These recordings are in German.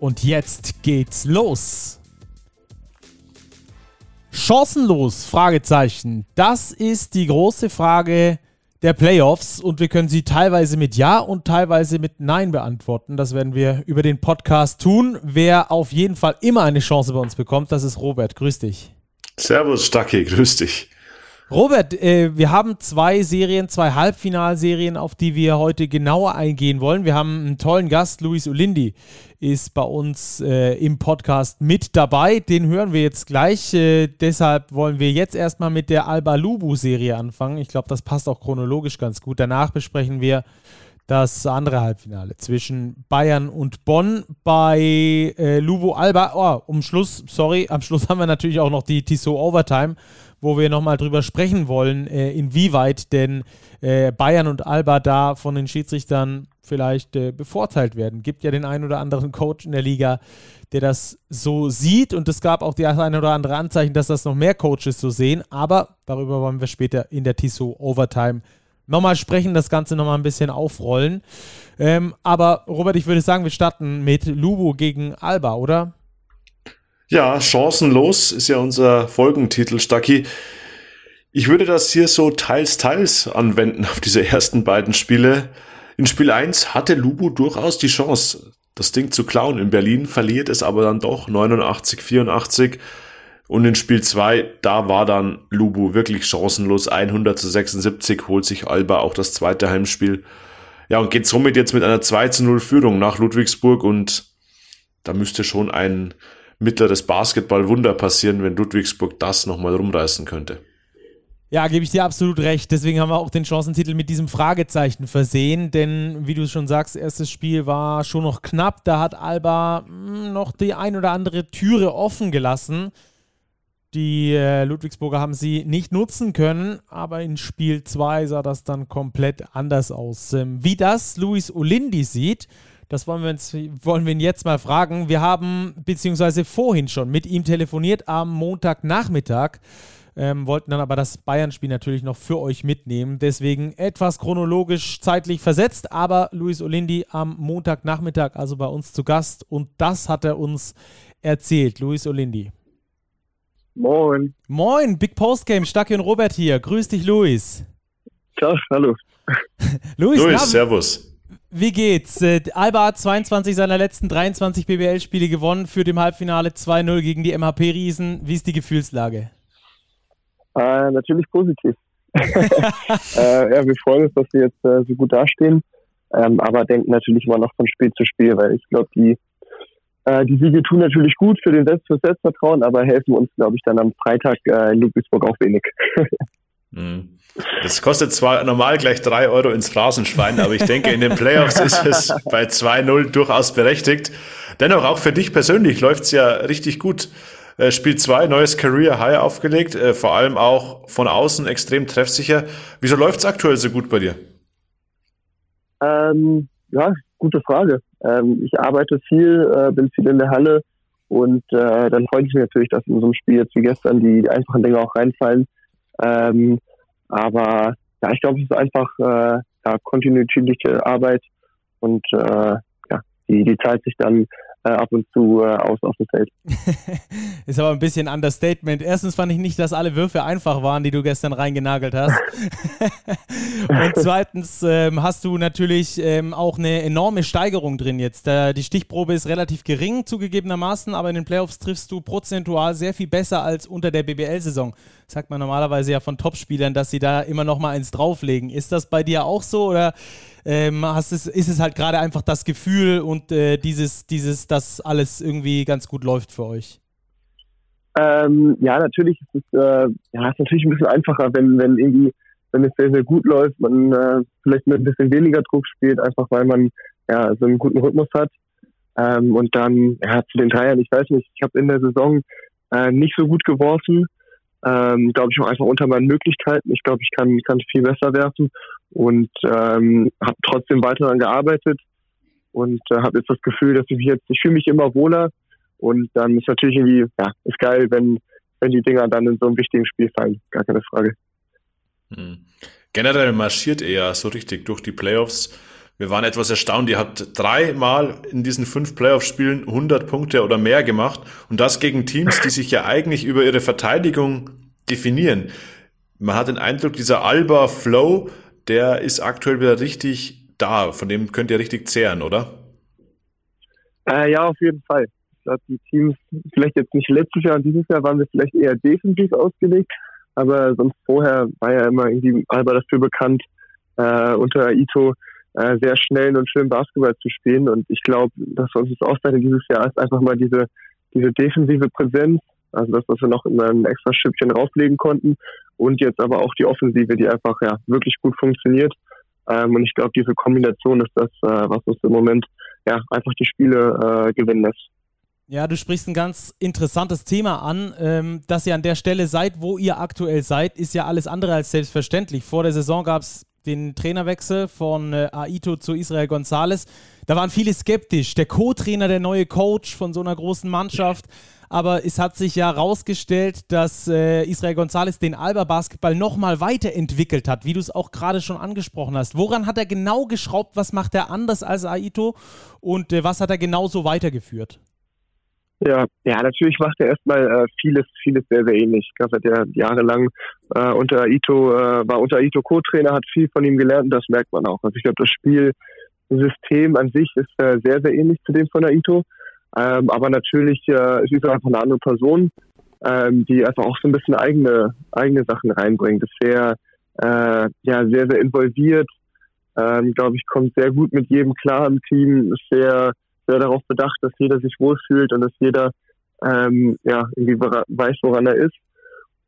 Und jetzt geht's los. Chancenlos? Fragezeichen. Das ist die große Frage der Playoffs und wir können sie teilweise mit Ja und teilweise mit Nein beantworten. Das werden wir über den Podcast tun. Wer auf jeden Fall immer eine Chance bei uns bekommt, das ist Robert. Grüß dich. Servus, Stacki, grüß dich. Robert, äh, wir haben zwei Serien, zwei Halbfinalserien, auf die wir heute genauer eingehen wollen. Wir haben einen tollen Gast, Luis Olindi, ist bei uns äh, im Podcast mit dabei. Den hören wir jetzt gleich. Äh, deshalb wollen wir jetzt erstmal mit der Alba Lubu-Serie anfangen. Ich glaube, das passt auch chronologisch ganz gut. Danach besprechen wir das andere Halbfinale zwischen Bayern und Bonn bei äh, Lubo Alba. Oh, um Schluss, sorry, am Schluss haben wir natürlich auch noch die Tissot Overtime wo wir nochmal drüber sprechen wollen, äh, inwieweit denn äh, Bayern und Alba da von den Schiedsrichtern vielleicht äh, bevorteilt werden. Gibt ja den einen oder anderen Coach in der Liga, der das so sieht und es gab auch die eine oder andere Anzeichen, dass das noch mehr Coaches so sehen, aber darüber wollen wir später in der Tissot Overtime nochmal sprechen, das Ganze nochmal ein bisschen aufrollen. Ähm, aber Robert, ich würde sagen, wir starten mit Lubo gegen Alba, oder? Ja, chancenlos ist ja unser Folgentitel, Stacki. Ich würde das hier so teils, teils anwenden auf diese ersten beiden Spiele. In Spiel 1 hatte Lubu durchaus die Chance, das Ding zu klauen in Berlin, verliert es aber dann doch 89, 84. Und in Spiel 2, da war dann Lubu wirklich chancenlos. 100 zu 76 holt sich Alba auch das zweite Heimspiel. Ja, und geht somit jetzt mit einer 2 zu 0 Führung nach Ludwigsburg und da müsste schon ein mittleres Basketballwunder passieren, wenn Ludwigsburg das nochmal rumreißen könnte. Ja, gebe ich dir absolut recht. Deswegen haben wir auch den Chancentitel mit diesem Fragezeichen versehen. Denn, wie du schon sagst, erstes Spiel war schon noch knapp. Da hat Alba hm, noch die ein oder andere Türe offen gelassen. Die äh, Ludwigsburger haben sie nicht nutzen können, aber in Spiel 2 sah das dann komplett anders aus. Ähm, wie das Luis Olindi sieht, das wollen wir, uns, wollen wir ihn jetzt mal fragen. Wir haben beziehungsweise vorhin schon mit ihm telefoniert am Montagnachmittag. Ähm, wollten dann aber das Bayern-Spiel natürlich noch für euch mitnehmen. Deswegen etwas chronologisch zeitlich versetzt, aber Luis Olindi am Montagnachmittag also bei uns zu Gast und das hat er uns erzählt. Luis Olindi. Moin. Moin, Big Post Game, Stacke und Robert hier. Grüß dich, Luis. Ciao, hallo. Luis, Luis servus. Wie geht's? Äh, Alba hat 22 seiner letzten 23 BBL-Spiele gewonnen, führt im Halbfinale 2-0 gegen die MHP-Riesen. Wie ist die Gefühlslage? Äh, natürlich positiv. äh, ja, wir freuen uns, dass wir jetzt äh, so gut dastehen, ähm, aber denken natürlich immer noch von Spiel zu Spiel, weil ich glaube, die, äh, die Siege tun natürlich gut für den Selbst für Selbstvertrauen, aber helfen uns, glaube ich, dann am Freitag äh, in Ludwigsburg auch wenig. mhm. Das kostet zwar normal gleich drei Euro ins Phrasenschwein, aber ich denke, in den Playoffs ist es bei 2-0 durchaus berechtigt. Dennoch, auch für dich persönlich läuft's ja richtig gut. Äh, Spiel 2, neues Career High aufgelegt, äh, vor allem auch von außen extrem treffsicher. Wieso läuft's aktuell so gut bei dir? Ähm, ja, gute Frage. Ähm, ich arbeite viel, äh, bin viel in der Halle und äh, dann freut es mich natürlich, dass in so einem Spiel jetzt wie gestern die einfachen Dinge auch reinfallen. Ähm, aber ja, ich glaube, es ist einfach äh, ja, kontinuierliche Arbeit und äh, ja, die, die zahlt sich dann äh, ab und zu äh, aus auf dem Feld. ist aber ein bisschen Understatement. Erstens fand ich nicht, dass alle Würfe einfach waren, die du gestern reingenagelt hast. und zweitens ähm, hast du natürlich ähm, auch eine enorme Steigerung drin jetzt. Äh, die Stichprobe ist relativ gering zugegebenermaßen, aber in den Playoffs triffst du prozentual sehr viel besser als unter der BBL-Saison. Sagt man normalerweise ja von Topspielern, dass sie da immer noch mal eins drauflegen. Ist das bei dir auch so oder ähm, hast es, ist es halt gerade einfach das Gefühl und äh, dieses, dieses, dass alles irgendwie ganz gut läuft für euch? Ähm, ja, natürlich ist es, äh, ja, ist natürlich ein bisschen einfacher, wenn, wenn irgendwie, wenn es sehr, sehr gut läuft, man äh, vielleicht mit ein bisschen weniger Druck spielt, einfach weil man ja so einen guten Rhythmus hat. Ähm, und dann ja, zu den Dreiern, ich weiß nicht, ich habe in der Saison äh, nicht so gut geworfen. Ähm, glaube ich auch einfach unter meinen Möglichkeiten. Ich glaube, ich kann, kann viel besser werfen und ähm, habe trotzdem weiter daran gearbeitet und äh, habe jetzt das Gefühl, dass ich mich jetzt, ich fühle mich immer wohler und dann ist natürlich irgendwie, ja, ist geil, wenn, wenn die Dinger dann in so einem wichtigen Spiel fallen. Gar keine Frage. Hm. Generell marschiert er ja so richtig durch die Playoffs. Wir waren etwas erstaunt. Ihr habt dreimal in diesen fünf Playoff-Spielen 100 Punkte oder mehr gemacht und das gegen Teams, die sich ja eigentlich über ihre Verteidigung definieren. Man hat den Eindruck, dieser Alba Flow, der ist aktuell wieder richtig da. Von dem könnt ihr richtig zehren, oder? Äh, ja, auf jeden Fall. Ich glaube, die Teams, vielleicht jetzt nicht letztes Jahr und dieses Jahr waren wir vielleicht eher defensiv ausgelegt, aber sonst vorher war ja immer irgendwie Alba dafür bekannt, äh, unter Ito äh, sehr schnell und schön Basketball zu spielen. Und ich glaube, dass uns das auszeichnet dieses Jahr ist einfach mal diese, diese defensive Präsenz, also das, was wir noch in ein extra Schüppchen rauflegen konnten. Und jetzt aber auch die Offensive, die einfach ja wirklich gut funktioniert. Ähm, und ich glaube, diese Kombination ist das, äh, was uns im Moment ja einfach die Spiele äh, gewinnen lässt. Ja, du sprichst ein ganz interessantes Thema an. Ähm, dass ihr an der Stelle seid, wo ihr aktuell seid, ist ja alles andere als selbstverständlich. Vor der Saison gab es den Trainerwechsel von äh, Aito zu Israel Gonzalez. Da waren viele skeptisch. Der Co-Trainer, der neue Coach von so einer großen Mannschaft. Aber es hat sich ja herausgestellt, dass äh, Israel Gonzalez den Alba-Basketball nochmal weiterentwickelt hat, wie du es auch gerade schon angesprochen hast. Woran hat er genau geschraubt? Was macht er anders als Aito? Und äh, was hat er genauso weitergeführt? Ja, ja, natürlich macht er erstmal äh, vieles, vieles sehr, sehr ähnlich. Ich glaube, er hat jahrelang äh, unter Ito, äh, war unter Ito Co-Trainer, hat viel von ihm gelernt und das merkt man auch. Also ich glaube, das Spielsystem an sich ist äh, sehr, sehr ähnlich zu dem von der Ito. Ähm, aber natürlich äh, ist er einfach eine andere Person, ähm, die einfach auch so ein bisschen eigene, eigene Sachen reinbringt. Ist sehr, äh, ja, sehr, sehr involviert. Ähm, glaube ich, kommt sehr gut mit jedem klar im Team, ist sehr sehr darauf bedacht, dass jeder sich wohlfühlt und dass jeder ähm, ja, irgendwie weiß, woran er ist.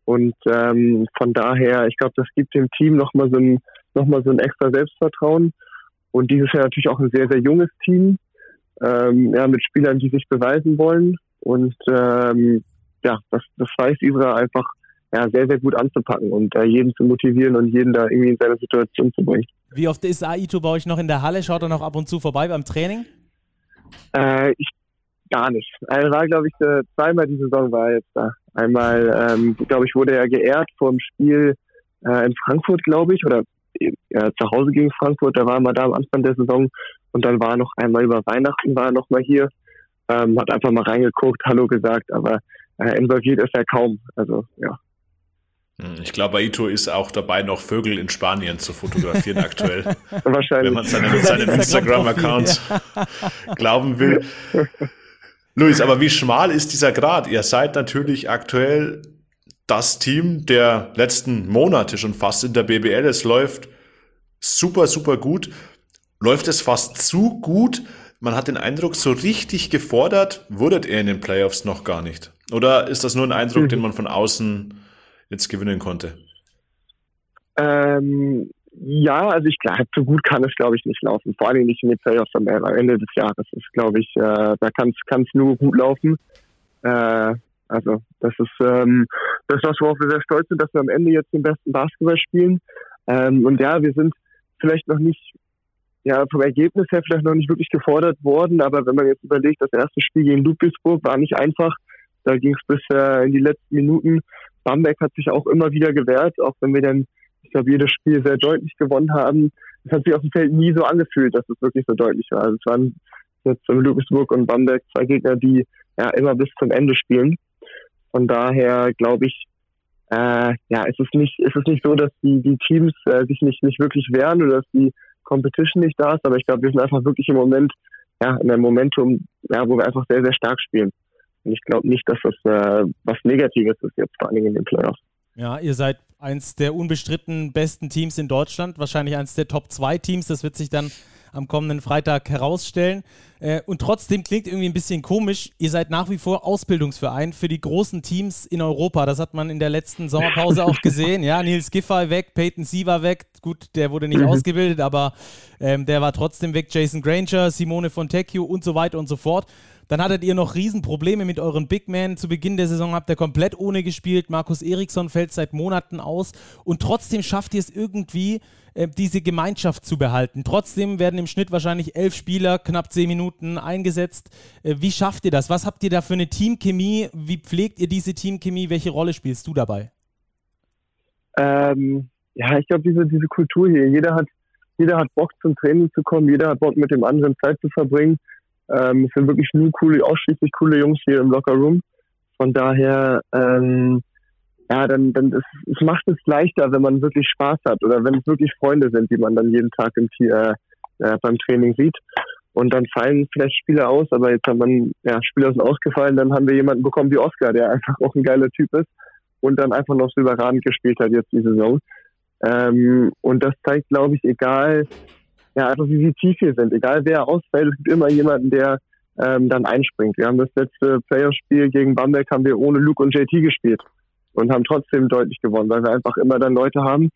Und ähm, von daher, ich glaube, das gibt dem Team nochmal so ein, noch so ein extra Selbstvertrauen. Und dieses Jahr natürlich auch ein sehr, sehr junges Team, ähm, ja, mit Spielern, die sich beweisen wollen. Und ähm, ja, das, das weiß Isra einfach ja, sehr, sehr gut anzupacken und äh, jeden zu motivieren und jeden da irgendwie in seine Situation zu bringen. Wie oft ist Aito bei euch noch in der Halle? Schaut er noch ab und zu vorbei beim Training? Äh, ich gar nicht. Er war, glaube ich, äh, zweimal die Saison war er jetzt da. Einmal, ähm, glaube ich, wurde er geehrt vor dem Spiel äh, in Frankfurt, glaube ich, oder äh, zu Hause gegen Frankfurt. Da war er mal da am Anfang der Saison und dann war er noch einmal über Weihnachten, war er noch mal hier, ähm, hat einfach mal reingeguckt, Hallo gesagt, aber äh, involviert ist er kaum. Also ja. Hm, ich glaube, Aito ist auch dabei, noch Vögel in Spanien zu fotografieren aktuell. Wahrscheinlich. Wenn man seinem, seinem Instagram-Account glauben will. Luis, aber wie schmal ist dieser Grad? Ihr seid natürlich aktuell das Team der letzten Monate schon fast in der BBL. Es läuft super, super gut. Läuft es fast zu gut? Man hat den Eindruck, so richtig gefordert wurdet ihr in den Playoffs noch gar nicht. Oder ist das nur ein Eindruck, mhm. den man von außen jetzt gewinnen konnte? Ähm, ja, also ich glaube, so gut kann es, glaube ich, nicht laufen. Vor allem nicht in den Playoffs am Ende des Jahres. ist, glaube ich, äh, da kann es nur gut laufen. Äh, also das ist ähm, das, ist was worauf wir sehr stolz sind, dass wir am Ende jetzt den besten Basketball spielen. Ähm, und ja, wir sind vielleicht noch nicht, ja, vom Ergebnis her vielleicht noch nicht wirklich gefordert worden, aber wenn man jetzt überlegt, das erste Spiel gegen Ludwigsburg war nicht einfach. Da ging es bis äh, in die letzten Minuten. Bamberg hat sich auch immer wieder gewehrt, auch wenn wir dann, ich glaube, jedes Spiel sehr deutlich gewonnen haben. Es hat sich auf dem Feld nie so angefühlt, dass es wirklich so deutlich war. Also es waren jetzt Ludwigsburg und Bamberg zwei Gegner, die ja immer bis zum Ende spielen. Von daher glaube ich, äh, ja, es ist nicht, es nicht so, dass die, die Teams äh, sich nicht, nicht wirklich wehren oder dass die Competition nicht da ist, aber ich glaube, wir sind einfach wirklich im Moment, ja, in einem Momentum, ja, wo wir einfach sehr, sehr stark spielen. Und ich glaube nicht, dass das äh, was Negatives ist jetzt vor allen Dingen in den Playoffs. Ja, ihr seid eins der unbestritten besten Teams in Deutschland, wahrscheinlich eins der Top 2 Teams. Das wird sich dann am kommenden Freitag herausstellen. Äh, und trotzdem klingt irgendwie ein bisschen komisch. Ihr seid nach wie vor Ausbildungsverein für die großen Teams in Europa. Das hat man in der letzten Sommerpause auch gesehen. Ja, Nils Giffey weg, Peyton Siever weg. Gut, der wurde nicht mhm. ausgebildet, aber ähm, der war trotzdem weg. Jason Granger, Simone Fontecchio und so weiter und so fort. Dann hattet ihr noch Riesenprobleme mit euren Big Men. Zu Beginn der Saison habt ihr komplett ohne gespielt. Markus Eriksson fällt seit Monaten aus. Und trotzdem schafft ihr es irgendwie, äh, diese Gemeinschaft zu behalten. Trotzdem werden im Schnitt wahrscheinlich elf Spieler knapp zehn Minuten eingesetzt. Äh, wie schafft ihr das? Was habt ihr da für eine Teamchemie? Wie pflegt ihr diese Teamchemie? Welche Rolle spielst du dabei? Ähm, ja, ich glaube, diese, diese Kultur hier, jeder hat, jeder hat Bock zum Training zu kommen, jeder hat Bock mit dem anderen Zeit zu verbringen. Ähm, es sind wirklich nur coole, ausschließlich coole Jungs hier im Locker Room. Von daher, ähm, ja, dann, dann es, es macht es leichter, wenn man wirklich Spaß hat oder wenn es wirklich Freunde sind, die man dann jeden Tag im, äh, äh, beim Training sieht. Und dann fallen vielleicht Spieler aus, aber jetzt haben man, ja, Spieler sind ausgefallen, dann haben wir jemanden bekommen wie Oscar, der einfach auch ein geiler Typ ist und dann einfach noch so überragend gespielt hat jetzt die Saison. Ähm, und das zeigt, glaube ich, egal, ja, einfach wie sie tief hier sind. Egal wer ausfällt, es gibt immer jemanden, der ähm, dann einspringt. Wir haben das letzte Playoff-Spiel gegen Bamberg haben wir ohne Luke und JT gespielt und haben trotzdem deutlich gewonnen, weil wir einfach immer dann Leute haben,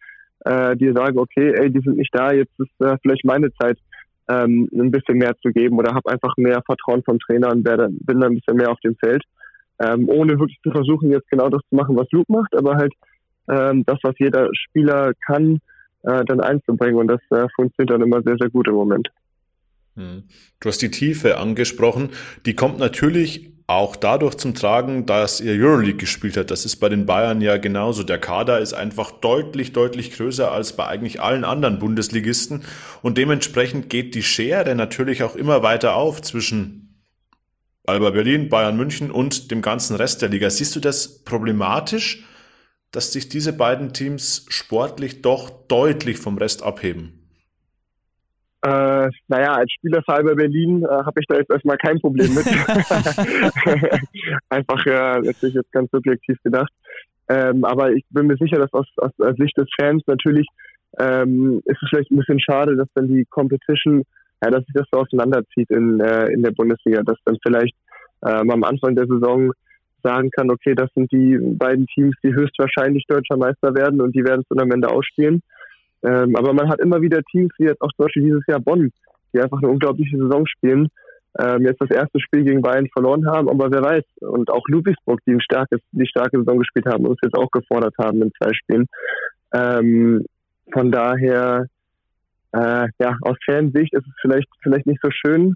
äh, die sagen, okay, ey, die sind nicht da, jetzt ist äh, vielleicht meine Zeit, ähm, ein bisschen mehr zu geben oder habe einfach mehr Vertrauen vom Trainer und werde, bin dann ein bisschen mehr auf dem Feld. Ähm, ohne wirklich zu versuchen, jetzt genau das zu machen, was Luke macht, aber halt ähm, das, was jeder Spieler kann, äh, dann einzubringen. Und das äh, funktioniert dann immer sehr, sehr gut im Moment. Hm. Du hast die Tiefe angesprochen. Die kommt natürlich auch dadurch zum Tragen, dass ihr Euroleague gespielt habt. Das ist bei den Bayern ja genauso. Der Kader ist einfach deutlich, deutlich größer als bei eigentlich allen anderen Bundesligisten. Und dementsprechend geht die Schere natürlich auch immer weiter auf zwischen Alba Berlin, Bayern München und dem ganzen Rest der Liga. Siehst du das problematisch? dass sich diese beiden Teams sportlich doch deutlich vom Rest abheben? Äh, naja, als Spieler für Alba Berlin äh, habe ich da jetzt erstmal kein Problem mit. Einfach ja, natürlich jetzt ganz subjektiv gedacht. Ähm, aber ich bin mir sicher, dass aus, aus, aus Sicht des Fans natürlich ähm, ist es vielleicht ein bisschen schade, dass dann die Competition, ja, dass sich das so auseinanderzieht in, äh, in der Bundesliga, dass dann vielleicht ähm, am Anfang der Saison sagen kann, okay, das sind die beiden Teams, die höchstwahrscheinlich deutscher Meister werden und die werden es dann am Ende ausspielen. Ähm, aber man hat immer wieder Teams, wie jetzt auch zum Beispiel dieses Jahr Bonn, die einfach eine unglaubliche Saison spielen. Ähm, jetzt das erste Spiel gegen Bayern verloren haben, aber wer weiß. Und auch Ludwigsburg, die ein starkes, die starke Saison gespielt haben, uns jetzt auch gefordert haben in zwei Spielen. Ähm, von daher, äh, ja, aus Fansicht ist es vielleicht, vielleicht nicht so schön,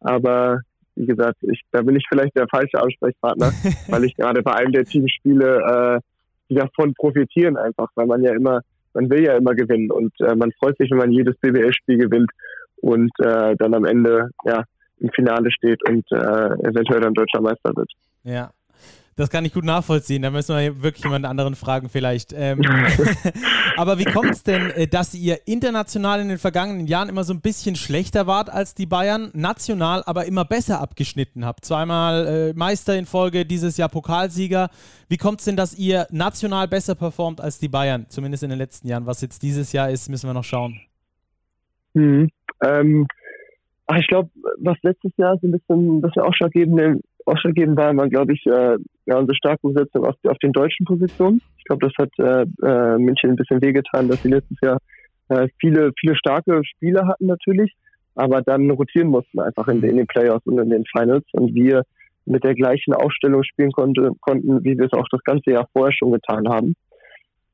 aber wie gesagt, ich, da bin ich vielleicht der falsche Ansprechpartner, weil ich gerade bei einem der Teams spiele, äh, die davon profitieren einfach, weil man ja immer, man will ja immer gewinnen und äh, man freut sich, wenn man jedes BWL-Spiel gewinnt und äh, dann am Ende ja im Finale steht und äh, eventuell dann deutscher Meister wird. Ja, das kann ich gut nachvollziehen. Da müssen wir wirklich jemand anderen fragen vielleicht. Ähm, aber wie kommt es denn, äh, dass ihr international in den vergangenen Jahren immer so ein bisschen schlechter wart als die Bayern, national aber immer besser abgeschnitten habt? Zweimal äh, Meister in Folge, dieses Jahr Pokalsieger. Wie kommt es denn, dass ihr national besser performt als die Bayern, zumindest in den letzten Jahren? Was jetzt dieses Jahr ist, müssen wir noch schauen. Mhm. Ähm, ich glaube, was letztes Jahr so ein bisschen, ein bisschen ausschlaggebend ausschlaggebend war immer, glaube ich, äh, ja, unsere starke Besetzung auf, auf den deutschen Positionen. Ich glaube, das hat äh, äh, München ein bisschen wehgetan, dass sie letztes Jahr äh, viele, viele starke Spieler hatten natürlich, aber dann rotieren mussten einfach in, in den Playoffs und in den Finals und wir mit der gleichen Aufstellung spielen konnte, konnten, wie wir es auch das ganze Jahr vorher schon getan haben.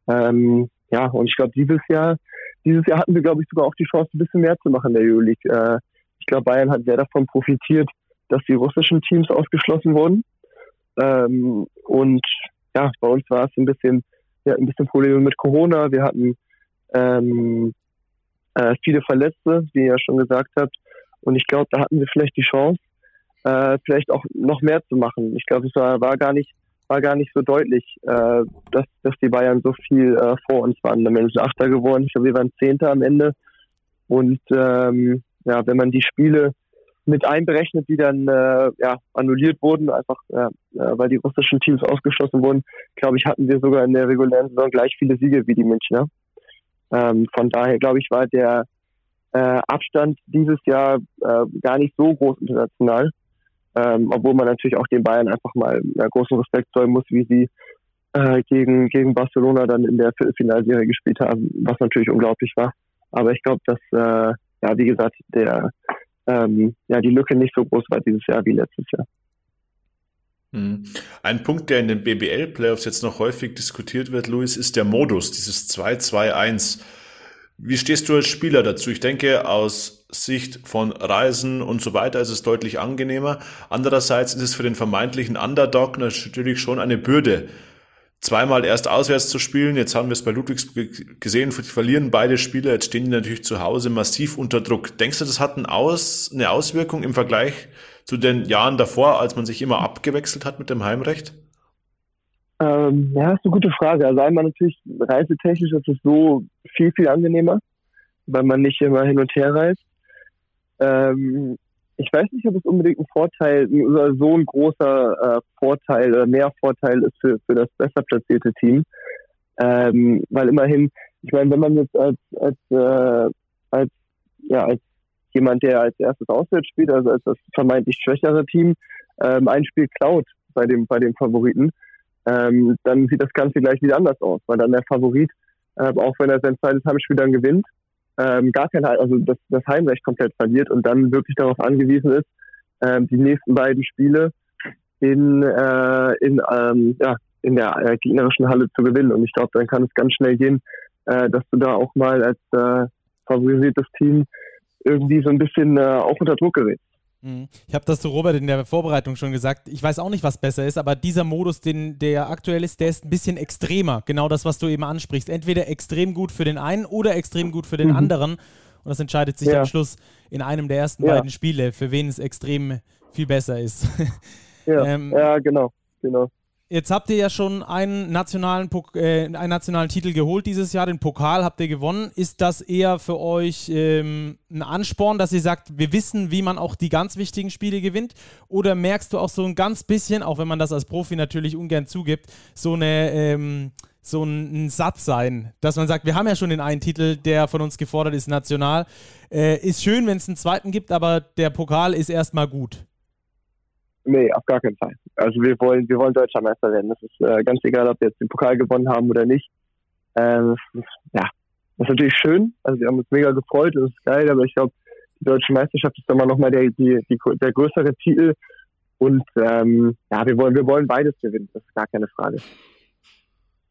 Ähm, ja, und ich glaube, dieses Jahr, dieses Jahr hatten wir, glaube ich, sogar auch die Chance, ein bisschen mehr zu machen in der Euroleague. Äh, ich glaube, Bayern hat sehr davon profitiert, dass die russischen Teams ausgeschlossen wurden. Ähm, und ja, bei uns war es ein bisschen, ja, ein bisschen Probleme mit Corona. Wir hatten ähm, äh, viele Verletzte, wie ihr ja schon gesagt habt. Und ich glaube, da hatten wir vielleicht die Chance, äh, vielleicht auch noch mehr zu machen. Ich glaube, es war, war gar nicht war gar nicht so deutlich, äh, dass, dass die Bayern so viel äh, vor uns waren. Am Ende sind Achter geworden. Ich glaube, wir waren Zehnter am Ende. Und ähm, ja, wenn man die Spiele mit einberechnet, die dann äh, ja, annulliert wurden, einfach äh, weil die russischen Teams ausgeschlossen wurden, glaube ich, hatten wir sogar in der regulären Saison gleich viele Siege wie die Münchner. Ähm, von daher, glaube ich, war der äh, Abstand dieses Jahr äh, gar nicht so groß international. Ähm, obwohl man natürlich auch den Bayern einfach mal äh, großen Respekt zollen muss, wie sie äh, gegen, gegen Barcelona dann in der Viertelfinalserie gespielt haben, was natürlich unglaublich war. Aber ich glaube, dass, äh, ja, wie gesagt, der, ähm, ja, die Lücke nicht so groß war dieses Jahr wie letztes Jahr. Hm. Ein Punkt, der in den BBL-Playoffs jetzt noch häufig diskutiert wird, Luis, ist der Modus, dieses 2-2-1. Wie stehst du als Spieler dazu? Ich denke, aus Sicht von Reisen und so weiter ist es deutlich angenehmer. Andererseits ist es für den vermeintlichen Underdog natürlich schon eine Bürde, zweimal erst auswärts zu spielen. Jetzt haben wir es bei Ludwigsburg gesehen, verlieren beide Spieler. Jetzt stehen die natürlich zu Hause massiv unter Druck. Denkst du, das hat ein Aus, eine Auswirkung im Vergleich zu den Jahren davor, als man sich immer abgewechselt hat mit dem Heimrecht? Ähm, ja, ist eine gute Frage. Also einmal natürlich reisetechnisch ist es so viel, viel angenehmer, weil man nicht immer hin und her reist. Ähm, ich weiß nicht, ob es unbedingt ein Vorteil oder so ein großer äh, Vorteil oder mehr Vorteil ist für, für das besser platzierte Team. Ähm, weil immerhin, ich meine, wenn man jetzt als, als, äh, als, ja, als jemand, der als erstes auswärts spielt, also als das vermeintlich schwächere Team, ähm, ein Spiel klaut bei dem, bei dem Favoriten, ähm, dann sieht das Ganze gleich wieder anders aus, weil dann der Favorit, äh, auch wenn er sein zweites Heimspiel dann gewinnt, ähm, gar kein, also das, das Heimrecht komplett verliert und dann wirklich darauf angewiesen ist, ähm, die nächsten beiden Spiele in, äh, in, ähm, ja, in der äh, gegnerischen Halle zu gewinnen. Und ich glaube, dann kann es ganz schnell gehen, äh, dass du da auch mal als äh, favorisiertes Team irgendwie so ein bisschen äh, auch unter Druck gerätst. Mhm. Ich habe das zu Robert in der Vorbereitung schon gesagt. Ich weiß auch nicht, was besser ist, aber dieser Modus, den, der aktuell ist, der ist ein bisschen extremer. Genau das, was du eben ansprichst. Entweder extrem gut für den einen oder extrem gut für den mhm. anderen. Und das entscheidet sich ja. am Schluss in einem der ersten ja. beiden Spiele, für wen es extrem viel besser ist. ja, ähm, ja genau, genau. Jetzt habt ihr ja schon einen nationalen, äh, einen nationalen Titel geholt dieses Jahr, den Pokal habt ihr gewonnen. Ist das eher für euch ähm, ein Ansporn, dass ihr sagt, wir wissen, wie man auch die ganz wichtigen Spiele gewinnt? Oder merkst du auch so ein ganz bisschen, auch wenn man das als Profi natürlich ungern zugibt, so eine... Ähm, so ein, ein, Satz sein, dass man sagt, wir haben ja schon den einen Titel, der von uns gefordert ist, national. Äh, ist schön, wenn es einen zweiten gibt, aber der Pokal ist erstmal gut. Nee, auf gar keinen Fall. Also wir wollen, wir wollen deutscher Meister werden. Das ist äh, ganz egal, ob wir jetzt den Pokal gewonnen haben oder nicht. Äh, ja, das ist natürlich schön. Also wir haben uns mega gefreut, das ist geil, aber ich glaube, die deutsche Meisterschaft ist immer nochmal der, die, die, der größere Titel. Und ähm, ja, wir wollen, wir wollen beides gewinnen, das ist gar keine Frage.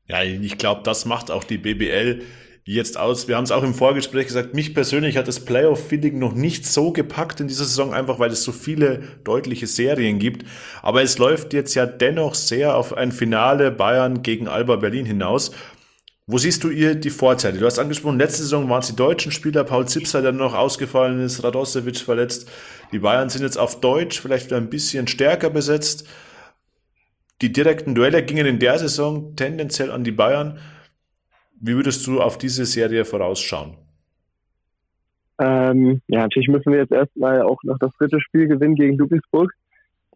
Ja, ich glaube, das macht auch die BBL jetzt aus? Wir haben es auch im Vorgespräch gesagt, mich persönlich hat das Playoff-Feeling noch nicht so gepackt in dieser Saison, einfach weil es so viele deutliche Serien gibt. Aber es läuft jetzt ja dennoch sehr auf ein Finale Bayern gegen Alba Berlin hinaus. Wo siehst du ihr die Vorteile? Du hast angesprochen, letzte Saison waren es die deutschen Spieler, Paul Zipser, der noch ausgefallen ist, Radosevic verletzt. Die Bayern sind jetzt auf Deutsch vielleicht wieder ein bisschen stärker besetzt. Die direkten Duelle gingen in der Saison tendenziell an die Bayern. Wie würdest du auf diese Serie vorausschauen? Ähm, ja, natürlich müssen wir jetzt erstmal auch noch das dritte Spiel gewinnen gegen Ludwigsburg.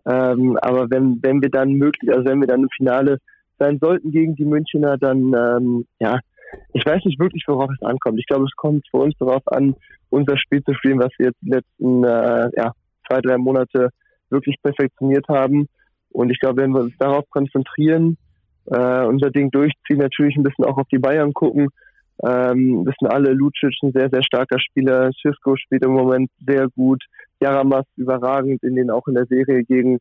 Ähm, aber wenn, wenn wir dann möglich, also wenn wir dann im Finale sein sollten gegen die Münchner, dann, ähm, ja, ich weiß nicht wirklich, worauf es ankommt. Ich glaube, es kommt für uns darauf an, unser Spiel zu spielen, was wir jetzt die letzten äh, ja, zwei, drei Monate wirklich perfektioniert haben. Und ich glaube, wenn wir uns darauf konzentrieren, äh, unser Ding durchziehen, natürlich ein bisschen auch auf die Bayern gucken. Ähm, wissen alle, Lucic ein sehr, sehr starker Spieler. Cisco spielt im Moment sehr gut. Jaramas überragend in den auch in der Serie gegen,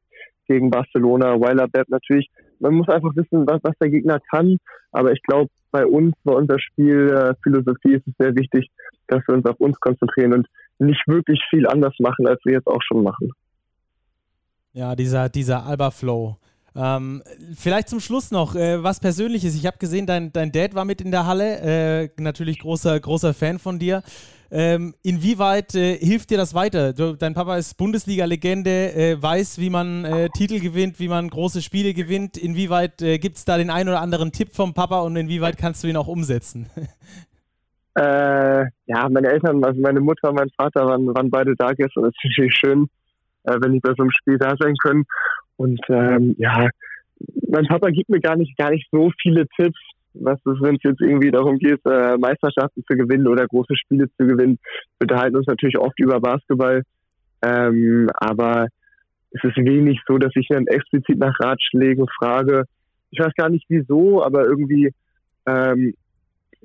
gegen Barcelona. Weiler Bepp natürlich. Man muss einfach wissen, was, was der Gegner kann. Aber ich glaube, bei uns, bei unserer Spielphilosophie ist es sehr wichtig, dass wir uns auf uns konzentrieren und nicht wirklich viel anders machen, als wir jetzt auch schon machen. Ja, dieser, dieser Alba-Flow. Ähm, vielleicht zum Schluss noch äh, was Persönliches. Ich habe gesehen, dein, dein Dad war mit in der Halle. Äh, natürlich großer, großer Fan von dir. Ähm, inwieweit äh, hilft dir das weiter? Du, dein Papa ist Bundesliga-Legende, äh, weiß, wie man äh, Titel gewinnt, wie man große Spiele gewinnt. Inwieweit äh, gibt es da den einen oder anderen Tipp vom Papa und inwieweit kannst du ihn auch umsetzen? ja, meine Eltern, also meine Mutter und mein Vater waren, waren beide da gestern. Das ist natürlich schön, wenn ich bei so einem Spiel da sein können. Und ähm, ja, mein Papa gibt mir gar nicht, gar nicht so viele Tipps. was ist, wenn es jetzt irgendwie darum geht, äh, Meisterschaften zu gewinnen oder große Spiele zu gewinnen. Wir unterhalten uns natürlich oft über Basketball, ähm, aber es ist wenig so, dass ich dann explizit nach Ratschlägen frage. Ich weiß gar nicht wieso, aber irgendwie ähm,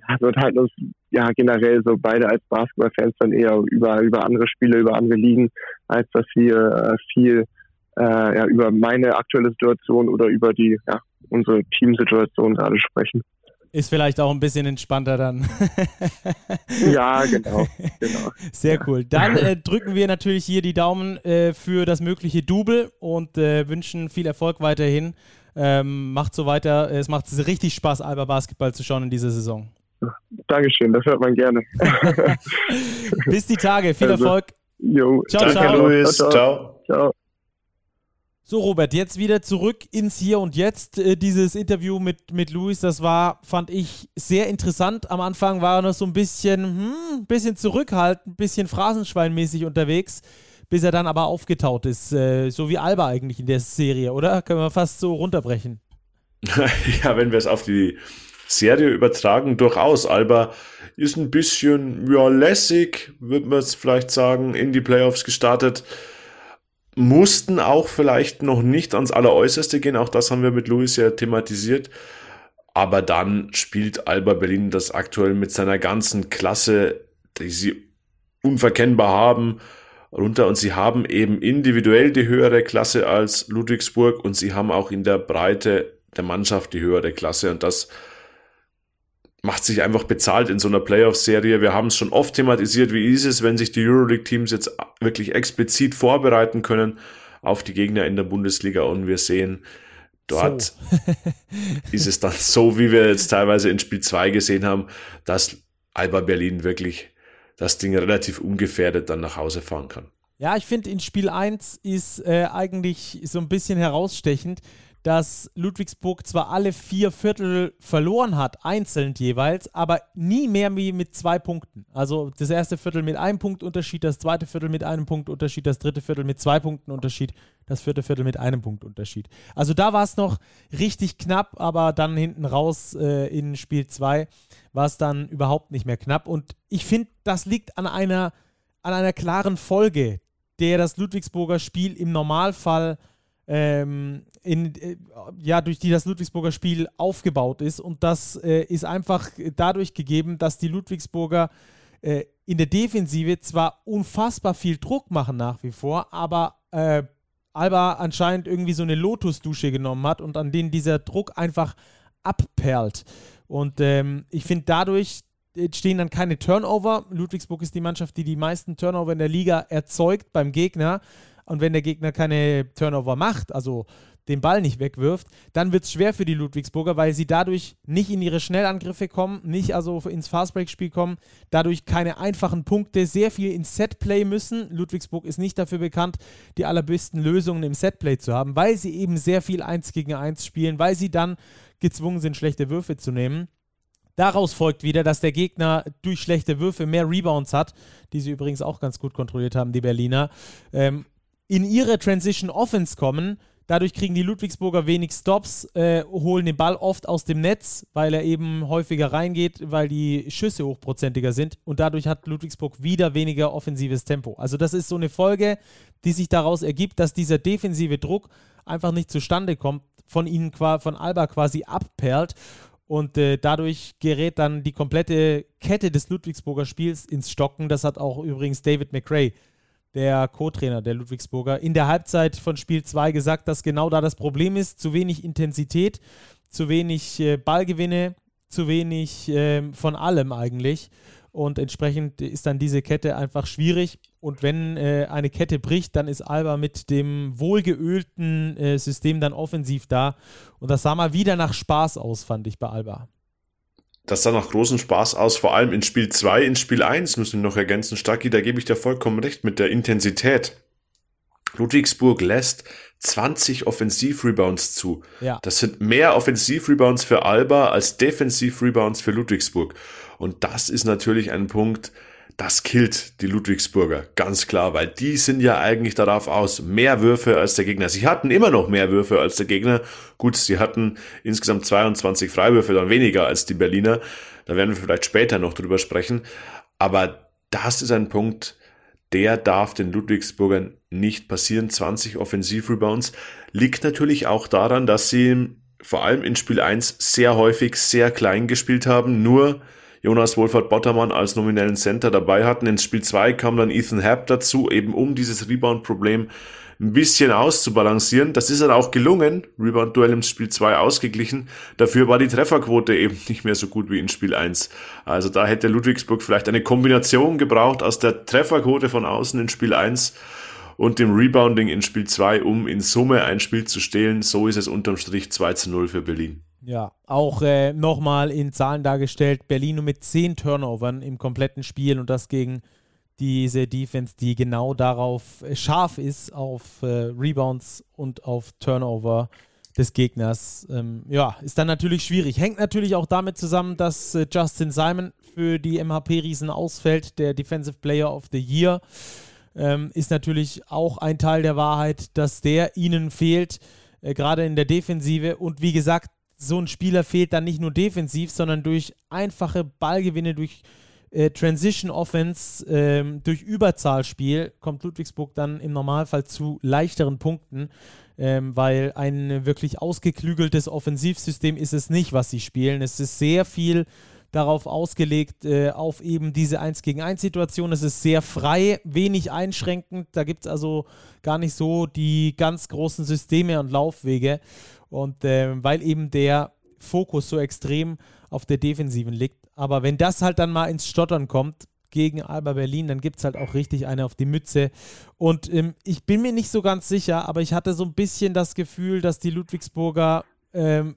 ja, wir unterhalten uns ja generell so beide als Basketballfans dann eher über über andere Spiele, über andere Ligen, als dass wir äh, viel äh, ja, über meine aktuelle Situation oder über die ja, unsere Teamsituation gerade sprechen. Ist vielleicht auch ein bisschen entspannter dann. ja, genau, genau. Sehr cool. Dann äh, drücken wir natürlich hier die Daumen äh, für das mögliche Double und äh, wünschen viel Erfolg weiterhin. Ähm, macht so weiter. Es macht richtig Spaß, Alba Basketball zu schauen in dieser Saison. Dankeschön, das hört man gerne. Bis die Tage, viel also, Erfolg. Jo, ciao, danke, ciao. Luis. Ciao. ciao. ciao. So, Robert, jetzt wieder zurück ins Hier und Jetzt. Äh, dieses Interview mit, mit Luis, das war, fand ich, sehr interessant. Am Anfang war er noch so ein bisschen, hm, bisschen zurückhaltend, ein bisschen phrasenschweinmäßig unterwegs, bis er dann aber aufgetaut ist. Äh, so wie Alba eigentlich in der Serie, oder? Können wir fast so runterbrechen. ja, wenn wir es auf die Serie übertragen, durchaus. Alba ist ein bisschen, ja, lässig, würde man es vielleicht sagen, in die Playoffs gestartet mussten auch vielleicht noch nicht ans Alleräußerste gehen. Auch das haben wir mit Luis ja thematisiert. Aber dann spielt Alba Berlin das aktuell mit seiner ganzen Klasse, die sie unverkennbar haben, runter. Und sie haben eben individuell die höhere Klasse als Ludwigsburg und sie haben auch in der Breite der Mannschaft die höhere Klasse. Und das macht sich einfach bezahlt in so einer Playoff-Serie. Wir haben es schon oft thematisiert, wie ist es, wenn sich die Euroleague-Teams jetzt wirklich explizit vorbereiten können auf die Gegner in der Bundesliga und wir sehen, dort so. ist es dann so, wie wir jetzt teilweise in Spiel 2 gesehen haben, dass Alba Berlin wirklich das Ding relativ ungefährdet dann nach Hause fahren kann. Ja, ich finde, in Spiel 1 ist äh, eigentlich so ein bisschen herausstechend, dass Ludwigsburg zwar alle vier Viertel verloren hat, einzeln jeweils, aber nie mehr wie mit zwei Punkten. Also das erste Viertel mit einem Punkt Unterschied, das zweite Viertel mit einem Punkt Unterschied, das dritte Viertel mit zwei Punkten Unterschied, das vierte Viertel mit einem Punkt Unterschied. Also da war es noch richtig knapp, aber dann hinten raus äh, in Spiel 2 war es dann überhaupt nicht mehr knapp. Und ich finde, das liegt an einer, an einer klaren Folge, der das Ludwigsburger Spiel im Normalfall ähm, in, äh, ja, durch die das Ludwigsburger Spiel aufgebaut ist. Und das äh, ist einfach dadurch gegeben, dass die Ludwigsburger äh, in der Defensive zwar unfassbar viel Druck machen nach wie vor, aber äh, Alba anscheinend irgendwie so eine Lotusdusche genommen hat und an denen dieser Druck einfach abperlt. Und ähm, ich finde, dadurch entstehen dann keine Turnover. Ludwigsburg ist die Mannschaft, die die meisten Turnover in der Liga erzeugt beim Gegner. Und wenn der Gegner keine Turnover macht, also den Ball nicht wegwirft, dann wird es schwer für die Ludwigsburger, weil sie dadurch nicht in ihre Schnellangriffe kommen, nicht also ins Fastbreak-Spiel kommen, dadurch keine einfachen Punkte, sehr viel ins Setplay müssen. Ludwigsburg ist nicht dafür bekannt, die allerbesten Lösungen im Setplay zu haben, weil sie eben sehr viel 1 gegen 1 spielen, weil sie dann gezwungen sind, schlechte Würfe zu nehmen. Daraus folgt wieder, dass der Gegner durch schlechte Würfe mehr Rebounds hat, die sie übrigens auch ganz gut kontrolliert haben, die Berliner. Ähm, in ihre Transition Offense kommen. Dadurch kriegen die Ludwigsburger wenig Stops, äh, holen den Ball oft aus dem Netz, weil er eben häufiger reingeht, weil die Schüsse hochprozentiger sind. Und dadurch hat Ludwigsburg wieder weniger offensives Tempo. Also das ist so eine Folge, die sich daraus ergibt, dass dieser defensive Druck einfach nicht zustande kommt, von ihnen von Alba quasi abperlt. Und äh, dadurch gerät dann die komplette Kette des Ludwigsburger Spiels ins Stocken. Das hat auch übrigens David McRae der Co-Trainer der Ludwigsburger, in der Halbzeit von Spiel 2 gesagt, dass genau da das Problem ist. Zu wenig Intensität, zu wenig äh, Ballgewinne, zu wenig äh, von allem eigentlich. Und entsprechend ist dann diese Kette einfach schwierig. Und wenn äh, eine Kette bricht, dann ist Alba mit dem wohlgeölten äh, System dann offensiv da. Und das sah mal wieder nach Spaß aus, fand ich bei Alba das sah nach großen Spaß aus, vor allem in Spiel 2, in Spiel 1 müssen wir noch ergänzen, Stacki, da gebe ich dir vollkommen recht mit der Intensität. Ludwigsburg lässt 20 Offensiv-Rebounds zu. Ja. Das sind mehr Offensiv-Rebounds für Alba als Defensiv-Rebounds für Ludwigsburg. Und das ist natürlich ein Punkt, das killt die Ludwigsburger, ganz klar, weil die sind ja eigentlich darauf aus, mehr Würfe als der Gegner. Sie hatten immer noch mehr Würfe als der Gegner. Gut, sie hatten insgesamt 22 Freiwürfe, dann weniger als die Berliner. Da werden wir vielleicht später noch drüber sprechen. Aber das ist ein Punkt, der darf den Ludwigsburgern nicht passieren. 20 Offensivrebounds liegt natürlich auch daran, dass sie vor allem in Spiel 1 sehr häufig sehr klein gespielt haben, nur Jonas Wolfert Bottermann als nominellen Center dabei hatten. Ins Spiel 2 kam dann Ethan Happ dazu, eben um dieses Rebound-Problem ein bisschen auszubalancieren. Das ist dann auch gelungen. Rebound-Duell im Spiel 2 ausgeglichen. Dafür war die Trefferquote eben nicht mehr so gut wie in Spiel 1. Also da hätte Ludwigsburg vielleicht eine Kombination gebraucht aus der Trefferquote von außen in Spiel 1 und dem Rebounding in Spiel 2, um in Summe ein Spiel zu stehlen. So ist es unterm Strich 2 zu 0 für Berlin. Ja, auch äh, nochmal in Zahlen dargestellt, Berlin nur mit 10 Turnovern im kompletten Spiel und das gegen diese Defense, die genau darauf äh, scharf ist, auf äh, Rebounds und auf Turnover des Gegners. Ähm, ja, ist dann natürlich schwierig. Hängt natürlich auch damit zusammen, dass äh, Justin Simon für die MHP-Riesen ausfällt, der Defensive Player of the Year. Ähm, ist natürlich auch ein Teil der Wahrheit, dass der ihnen fehlt, äh, gerade in der Defensive. Und wie gesagt, so ein Spieler fehlt dann nicht nur defensiv, sondern durch einfache Ballgewinne, durch äh, Transition Offense, ähm, durch Überzahlspiel kommt Ludwigsburg dann im Normalfall zu leichteren Punkten, ähm, weil ein wirklich ausgeklügeltes Offensivsystem ist es nicht, was sie spielen. Es ist sehr viel darauf ausgelegt, äh, auf eben diese 1 gegen 1 Situation. Es ist sehr frei, wenig einschränkend. Da gibt es also gar nicht so die ganz großen Systeme und Laufwege. Und äh, weil eben der Fokus so extrem auf der Defensiven liegt. Aber wenn das halt dann mal ins Stottern kommt gegen Alba Berlin, dann gibt es halt auch richtig eine auf die Mütze. Und ähm, ich bin mir nicht so ganz sicher, aber ich hatte so ein bisschen das Gefühl, dass die Ludwigsburger, ähm,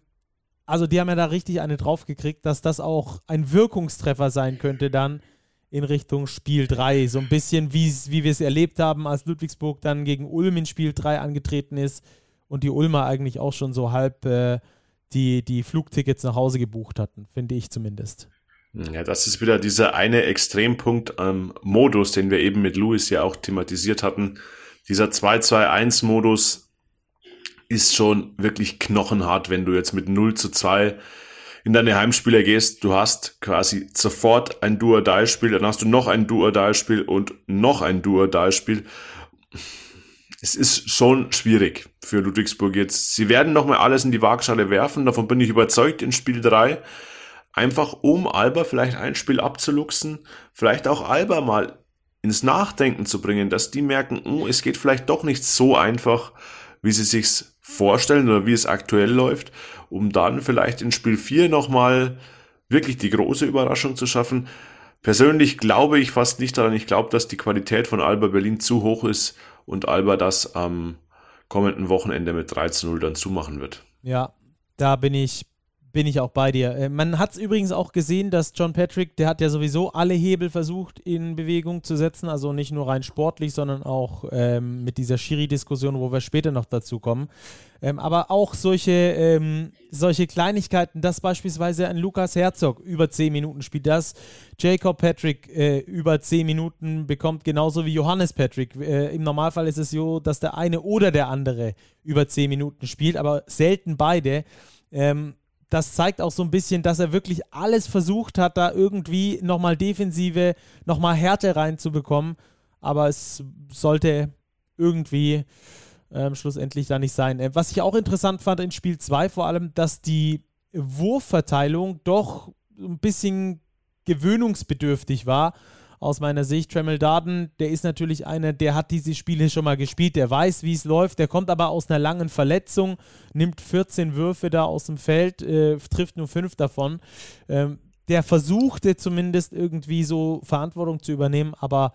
also die haben ja da richtig eine draufgekriegt, dass das auch ein Wirkungstreffer sein könnte dann in Richtung Spiel 3. So ein bisschen wie, wie wir es erlebt haben, als Ludwigsburg dann gegen Ulm in Spiel 3 angetreten ist und die Ulmer eigentlich auch schon so halb äh, die, die Flugtickets nach Hause gebucht hatten, finde ich zumindest. Ja, das ist wieder dieser eine Extrempunkt am Modus, den wir eben mit Louis ja auch thematisiert hatten. Dieser 2-2-1-Modus ist schon wirklich knochenhart, wenn du jetzt mit 0 zu 2 in deine Heimspieler gehst. Du hast quasi sofort ein Duo-Dial-Spiel, dann hast du noch ein Duo-Dial-Spiel und noch ein Duo-Dial-Spiel es ist schon schwierig für Ludwigsburg jetzt. Sie werden nochmal alles in die Waagschale werfen, davon bin ich überzeugt in Spiel 3. Einfach um Alba vielleicht ein Spiel abzuluxen, vielleicht auch Alba mal ins Nachdenken zu bringen, dass die merken, oh, es geht vielleicht doch nicht so einfach, wie sie sich's vorstellen oder wie es aktuell läuft, um dann vielleicht in Spiel 4 nochmal wirklich die große Überraschung zu schaffen. Persönlich glaube ich fast nicht daran. Ich glaube, dass die Qualität von Alba Berlin zu hoch ist, und Alba das am kommenden Wochenende mit 3 zu 0 dann zumachen wird. Ja, da bin ich, bin ich auch bei dir. Äh, man hat es übrigens auch gesehen, dass John Patrick, der hat ja sowieso alle Hebel versucht in Bewegung zu setzen, also nicht nur rein sportlich, sondern auch ähm, mit dieser Schiri-Diskussion, wo wir später noch dazu kommen. Ähm, aber auch solche, ähm, solche Kleinigkeiten, dass beispielsweise ein Lukas Herzog über 10 Minuten spielt, dass Jacob Patrick äh, über 10 Minuten bekommt, genauso wie Johannes Patrick. Äh, Im Normalfall ist es so, dass der eine oder der andere über 10 Minuten spielt, aber selten beide. Ähm, das zeigt auch so ein bisschen, dass er wirklich alles versucht hat, da irgendwie nochmal Defensive, nochmal Härte reinzubekommen. Aber es sollte irgendwie ähm, schlussendlich da nicht sein. Äh, was ich auch interessant fand in Spiel 2 vor allem, dass die Wurfverteilung doch ein bisschen gewöhnungsbedürftig war. Aus meiner Sicht, Tremel Darden, der ist natürlich einer, der hat diese Spiele schon mal gespielt, der weiß, wie es läuft, der kommt aber aus einer langen Verletzung, nimmt 14 Würfe da aus dem Feld, äh, trifft nur 5 davon. Ähm, der versuchte zumindest irgendwie so Verantwortung zu übernehmen, aber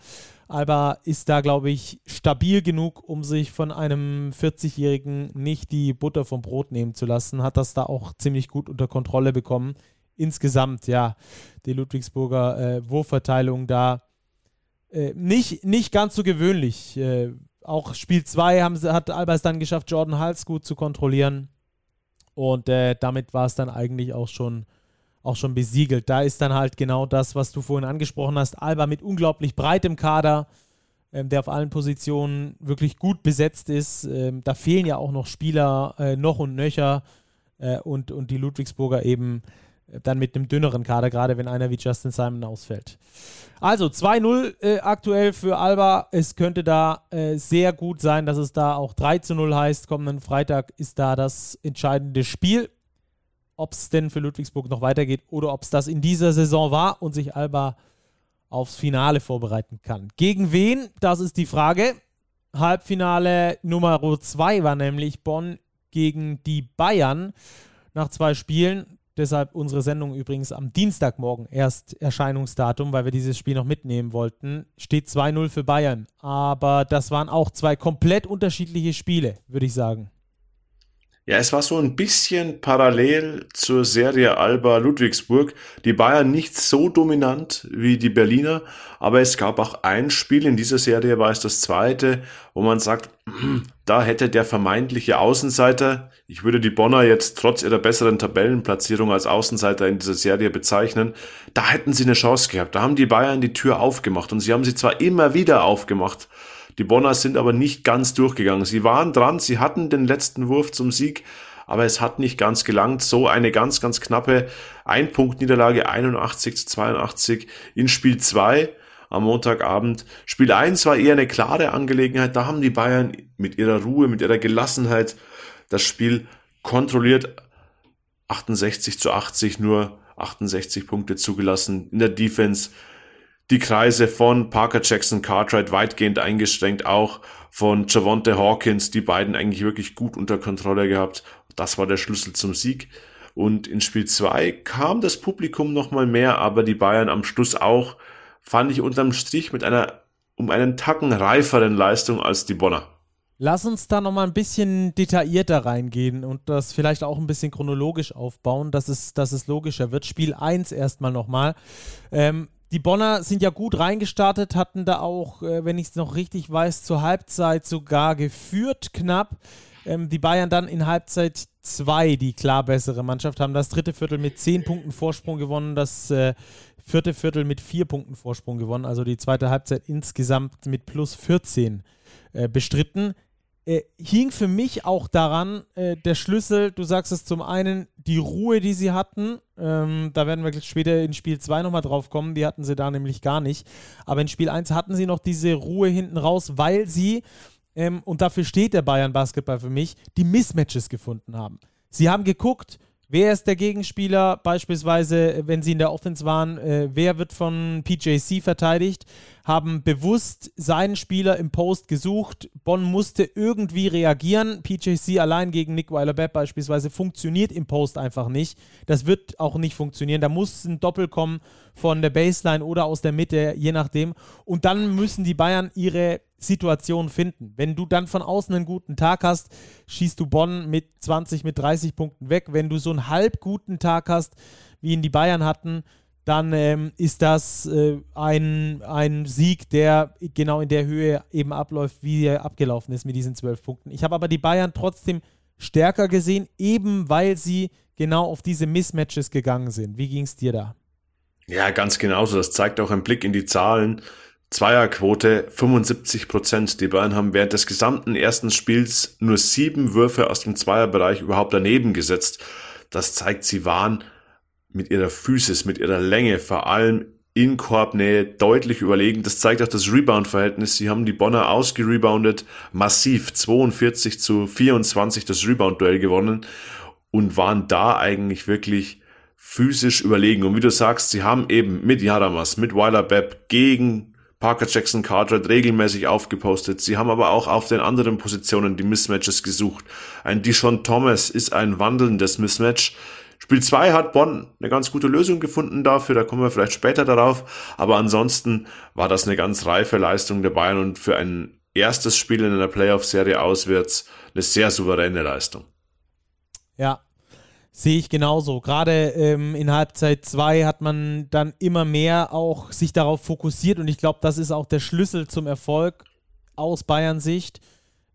Alba ist da, glaube ich, stabil genug, um sich von einem 40-Jährigen nicht die Butter vom Brot nehmen zu lassen. Hat das da auch ziemlich gut unter Kontrolle bekommen. Insgesamt, ja, die Ludwigsburger äh, Wurfverteilung da äh, nicht, nicht ganz so gewöhnlich. Äh, auch Spiel 2 hat Alba es dann geschafft, Jordan Hals gut zu kontrollieren. Und äh, damit war es dann eigentlich auch schon auch schon besiegelt. Da ist dann halt genau das, was du vorhin angesprochen hast. Alba mit unglaublich breitem Kader, ähm, der auf allen Positionen wirklich gut besetzt ist. Ähm, da fehlen ja auch noch Spieler äh, noch und nöcher äh, und, und die Ludwigsburger eben dann mit einem dünneren Kader, gerade wenn einer wie Justin Simon ausfällt. Also 2-0 äh, aktuell für Alba. Es könnte da äh, sehr gut sein, dass es da auch 3-0 heißt. Kommenden Freitag ist da das entscheidende Spiel. Ob es denn für Ludwigsburg noch weitergeht oder ob es das in dieser Saison war und sich Alba aufs Finale vorbereiten kann. Gegen wen? Das ist die Frage. Halbfinale Nummer 2 war nämlich Bonn gegen die Bayern nach zwei Spielen. Deshalb unsere Sendung übrigens am Dienstagmorgen erst Erscheinungsdatum, weil wir dieses Spiel noch mitnehmen wollten. Steht 2-0 für Bayern. Aber das waren auch zwei komplett unterschiedliche Spiele, würde ich sagen. Ja, es war so ein bisschen parallel zur Serie Alba Ludwigsburg. Die Bayern nicht so dominant wie die Berliner, aber es gab auch ein Spiel in dieser Serie, war es das zweite, wo man sagt, hm, da hätte der vermeintliche Außenseiter, ich würde die Bonner jetzt trotz ihrer besseren Tabellenplatzierung als Außenseiter in dieser Serie bezeichnen, da hätten sie eine Chance gehabt. Da haben die Bayern die Tür aufgemacht und sie haben sie zwar immer wieder aufgemacht, die Bonner sind aber nicht ganz durchgegangen. Sie waren dran, sie hatten den letzten Wurf zum Sieg, aber es hat nicht ganz gelangt. So eine ganz, ganz knappe Ein-Punkt-Niederlage 81 zu 82 in Spiel 2 am Montagabend. Spiel 1 war eher eine klare Angelegenheit. Da haben die Bayern mit ihrer Ruhe, mit ihrer Gelassenheit das Spiel kontrolliert. 68 zu 80 nur 68 Punkte zugelassen. In der Defense die Kreise von Parker Jackson Cartwright weitgehend eingeschränkt, auch von Javonte Hawkins, die beiden eigentlich wirklich gut unter Kontrolle gehabt. Das war der Schlüssel zum Sieg. Und in Spiel 2 kam das Publikum nochmal mehr, aber die Bayern am Schluss auch, fand ich unterm Strich mit einer um einen Tacken reiferen Leistung als die Bonner. Lass uns da nochmal ein bisschen detaillierter reingehen und das vielleicht auch ein bisschen chronologisch aufbauen, dass es, dass es logischer wird. Spiel 1 erstmal nochmal. Ähm, die Bonner sind ja gut reingestartet, hatten da auch, äh, wenn ich es noch richtig weiß, zur Halbzeit sogar geführt knapp. Ähm, die Bayern dann in Halbzeit 2 die klar bessere Mannschaft, haben. Das dritte Viertel mit 10 Punkten Vorsprung gewonnen, das äh, vierte Viertel mit 4 Punkten Vorsprung gewonnen, also die zweite Halbzeit insgesamt mit plus 14 äh, bestritten äh, hing für mich auch daran, äh, der Schlüssel, du sagst es zum einen, die Ruhe, die sie hatten. Ähm, da werden wir später in Spiel 2 nochmal drauf kommen, die hatten sie da nämlich gar nicht. Aber in Spiel 1 hatten sie noch diese Ruhe hinten raus, weil sie, ähm, und dafür steht der Bayern Basketball für mich, die Mismatches gefunden haben. Sie haben geguckt, Wer ist der Gegenspieler? Beispielsweise, wenn sie in der Offense waren, äh, wer wird von PJC verteidigt? Haben bewusst seinen Spieler im Post gesucht. Bonn musste irgendwie reagieren. PJC allein gegen Nick Weiler-Bepp beispielsweise funktioniert im Post einfach nicht. Das wird auch nicht funktionieren. Da muss ein Doppel kommen von der Baseline oder aus der Mitte, je nachdem. Und dann müssen die Bayern ihre Situation finden. Wenn du dann von außen einen guten Tag hast, schießt du Bonn mit 20, mit 30 Punkten weg. Wenn du so einen halb guten Tag hast, wie ihn die Bayern hatten, dann ähm, ist das äh, ein, ein Sieg, der genau in der Höhe eben abläuft, wie er abgelaufen ist mit diesen zwölf Punkten. Ich habe aber die Bayern trotzdem stärker gesehen, eben weil sie genau auf diese Mismatches gegangen sind. Wie ging es dir da? Ja, ganz genauso. Das zeigt auch ein Blick in die Zahlen. Zweierquote 75 Prozent. Die Bayern haben während des gesamten ersten Spiels nur sieben Würfe aus dem Zweierbereich überhaupt daneben gesetzt. Das zeigt, sie waren mit ihrer Physis, mit ihrer Länge, vor allem in Korbnähe deutlich überlegen. Das zeigt auch das Rebound-Verhältnis. Sie haben die Bonner ausgereboundet, massiv 42 zu 24 das Rebound-Duell gewonnen und waren da eigentlich wirklich physisch überlegen. Und wie du sagst, sie haben eben mit Jaramas, mit Weiler Bepp gegen Parker Jackson Cartwright regelmäßig aufgepostet. Sie haben aber auch auf den anderen Positionen die Mismatches gesucht. Ein Dishon Thomas ist ein wandelndes Mismatch. Spiel 2 hat Bonn eine ganz gute Lösung gefunden dafür, da kommen wir vielleicht später darauf. Aber ansonsten war das eine ganz reife Leistung der Bayern und für ein erstes Spiel in einer Playoff-Serie auswärts eine sehr souveräne Leistung. Ja, Sehe ich genauso. Gerade ähm, in Halbzeit 2 hat man dann immer mehr auch sich darauf fokussiert und ich glaube, das ist auch der Schlüssel zum Erfolg aus Bayern Sicht,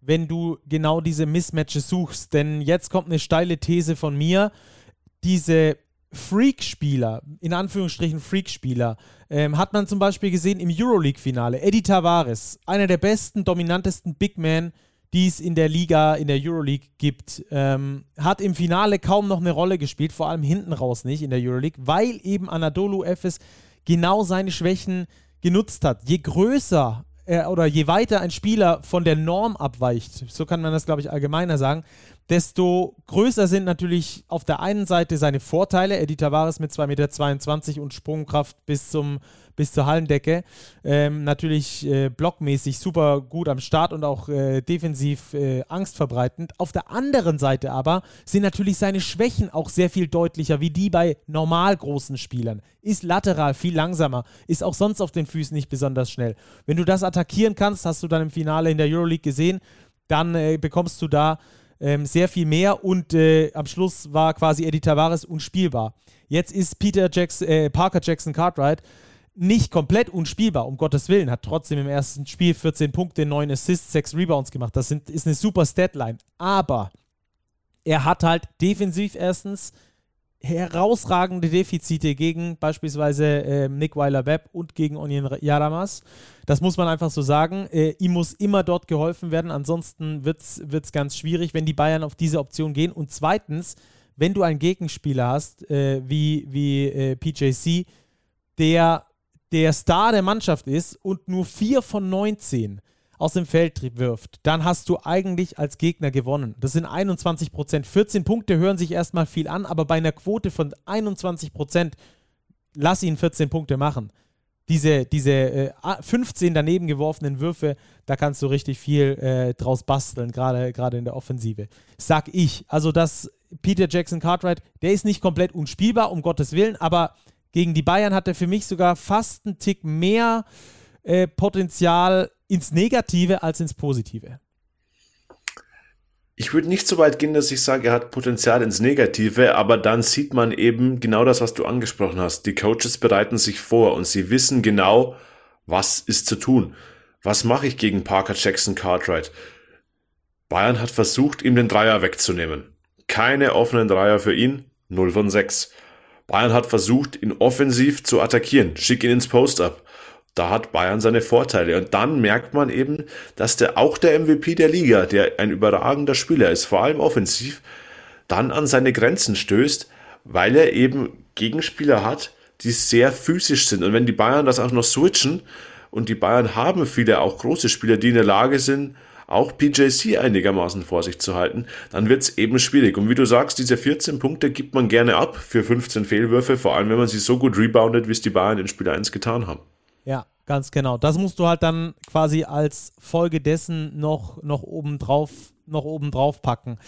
wenn du genau diese Mismatches suchst. Denn jetzt kommt eine steile These von mir. Diese Freak-Spieler, in Anführungsstrichen Freak-Spieler, ähm, hat man zum Beispiel gesehen im Euroleague-Finale. Eddie Tavares, einer der besten, dominantesten Big Men, die es in der Liga, in der Euroleague gibt, ähm, hat im Finale kaum noch eine Rolle gespielt, vor allem hinten raus nicht in der Euroleague, weil eben Anadolu Efes genau seine Schwächen genutzt hat. Je größer äh, oder je weiter ein Spieler von der Norm abweicht, so kann man das, glaube ich, allgemeiner sagen, desto größer sind natürlich auf der einen Seite seine Vorteile. Eddie Tavares mit 2,22 Meter und Sprungkraft bis, zum, bis zur Hallendecke. Ähm, natürlich äh, blockmäßig super gut am Start und auch äh, defensiv äh, angstverbreitend. Auf der anderen Seite aber sind natürlich seine Schwächen auch sehr viel deutlicher, wie die bei normal großen Spielern. Ist lateral viel langsamer, ist auch sonst auf den Füßen nicht besonders schnell. Wenn du das attackieren kannst, hast du dann im Finale in der Euroleague gesehen, dann äh, bekommst du da ähm, sehr viel mehr und äh, am Schluss war quasi Eddie Tavares unspielbar. Jetzt ist Peter Jackson, äh, Parker Jackson Cartwright nicht komplett unspielbar, um Gottes Willen, hat trotzdem im ersten Spiel 14 Punkte, 9 Assists, 6 Rebounds gemacht. Das sind, ist eine super Statline. Aber er hat halt defensiv erstens herausragende Defizite gegen beispielsweise äh, Nick Weiler-Webb und gegen Onion Yaramas. Das muss man einfach so sagen. Äh, ihm muss immer dort geholfen werden, ansonsten wird es ganz schwierig, wenn die Bayern auf diese Option gehen. Und zweitens, wenn du einen Gegenspieler hast, äh, wie, wie äh, PJC, der der Star der Mannschaft ist und nur 4 von 19 aus dem Feld wirft, dann hast du eigentlich als Gegner gewonnen. Das sind 21 Prozent. 14 Punkte hören sich erstmal viel an, aber bei einer Quote von 21 Prozent, lass ihn 14 Punkte machen. Diese, diese äh, 15 daneben geworfenen Würfe, da kannst du richtig viel äh, draus basteln, gerade in der Offensive. Sag ich. Also, dass Peter Jackson Cartwright, der ist nicht komplett unspielbar, um Gottes Willen, aber gegen die Bayern hat er für mich sogar fast einen Tick mehr äh, Potenzial ins Negative als ins Positive. Ich würde nicht so weit gehen, dass ich sage, er hat Potenzial ins Negative, aber dann sieht man eben genau das, was du angesprochen hast. Die Coaches bereiten sich vor und sie wissen genau, was ist zu tun. Was mache ich gegen Parker Jackson Cartwright? Bayern hat versucht, ihm den Dreier wegzunehmen. Keine offenen Dreier für ihn, 0 von 6. Bayern hat versucht, ihn offensiv zu attackieren, schick ihn ins Post-Up da hat Bayern seine Vorteile. Und dann merkt man eben, dass der auch der MVP der Liga, der ein überragender Spieler ist, vor allem offensiv, dann an seine Grenzen stößt, weil er eben Gegenspieler hat, die sehr physisch sind. Und wenn die Bayern das auch noch switchen, und die Bayern haben viele auch große Spieler, die in der Lage sind, auch PJC einigermaßen vor sich zu halten, dann wird es eben schwierig. Und wie du sagst, diese 14 Punkte gibt man gerne ab für 15 Fehlwürfe, vor allem wenn man sie so gut reboundet, wie es die Bayern in Spiel 1 getan haben. Ja, ganz genau. Das musst du halt dann quasi als Folge dessen noch, noch obendrauf noch oben drauf packen.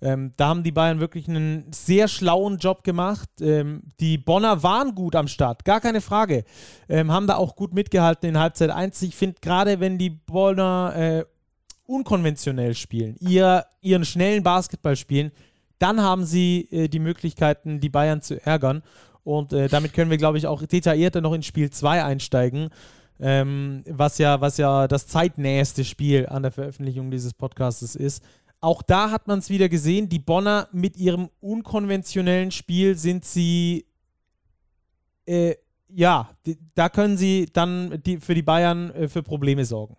Ähm, da haben die Bayern wirklich einen sehr schlauen Job gemacht. Ähm, die Bonner waren gut am Start, gar keine Frage. Ähm, haben da auch gut mitgehalten in Halbzeit 1. Ich finde, gerade wenn die Bonner äh, unkonventionell spielen, ihr, ihren schnellen Basketball spielen, dann haben sie äh, die Möglichkeiten, die Bayern zu ärgern. Und äh, damit können wir, glaube ich, auch detaillierter noch in Spiel 2 einsteigen, ähm, was, ja, was ja das zeitnäheste Spiel an der Veröffentlichung dieses Podcasts ist. Auch da hat man es wieder gesehen, die Bonner mit ihrem unkonventionellen Spiel sind sie, äh, ja, die, da können sie dann die, für die Bayern äh, für Probleme sorgen.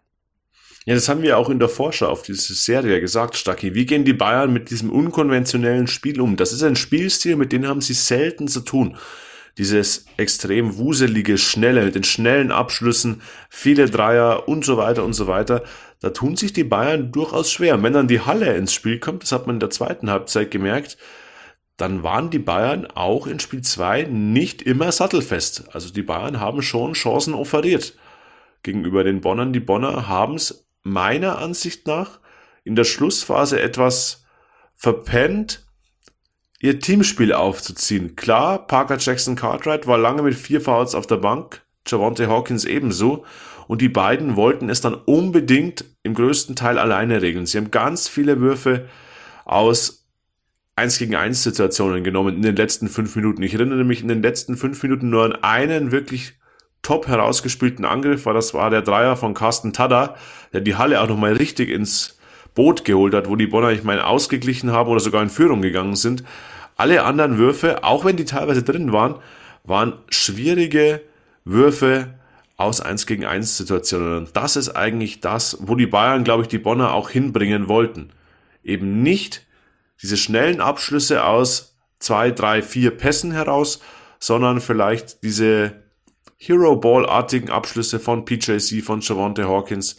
Ja, das haben wir auch in der Vorschau auf diese Serie gesagt, Stacki. Wie gehen die Bayern mit diesem unkonventionellen Spiel um? Das ist ein Spielstil, mit dem haben sie selten zu tun. Dieses extrem wuselige, schnelle, mit den schnellen Abschlüssen, viele Dreier und so weiter und so weiter. Da tun sich die Bayern durchaus schwer. Wenn dann die Halle ins Spiel kommt, das hat man in der zweiten Halbzeit gemerkt, dann waren die Bayern auch in Spiel 2 nicht immer sattelfest. Also die Bayern haben schon Chancen offeriert gegenüber den Bonnern. Die Bonner haben es meiner Ansicht nach in der Schlussphase etwas verpennt, ihr Teamspiel aufzuziehen. Klar, Parker Jackson Cartwright war lange mit vier Fouls auf der Bank, Javante Hawkins ebenso. Und die beiden wollten es dann unbedingt im größten Teil alleine regeln. Sie haben ganz viele Würfe aus 1 gegen 1 Situationen genommen in den letzten fünf Minuten. Ich erinnere mich in den letzten fünf Minuten nur an einen wirklich top herausgespielten Angriff war. Das war der Dreier von Carsten Tada, der die Halle auch nochmal richtig ins Boot geholt hat, wo die Bonner, ich meine, ausgeglichen haben oder sogar in Führung gegangen sind. Alle anderen Würfe, auch wenn die teilweise drin waren, waren schwierige Würfe aus 1 gegen 1 Situationen. Und das ist eigentlich das, wo die Bayern, glaube ich, die Bonner auch hinbringen wollten. Eben nicht diese schnellen Abschlüsse aus zwei, drei, vier Pässen heraus, sondern vielleicht diese Hero Ball-artigen Abschlüsse von PJC, von Javante Hawkins,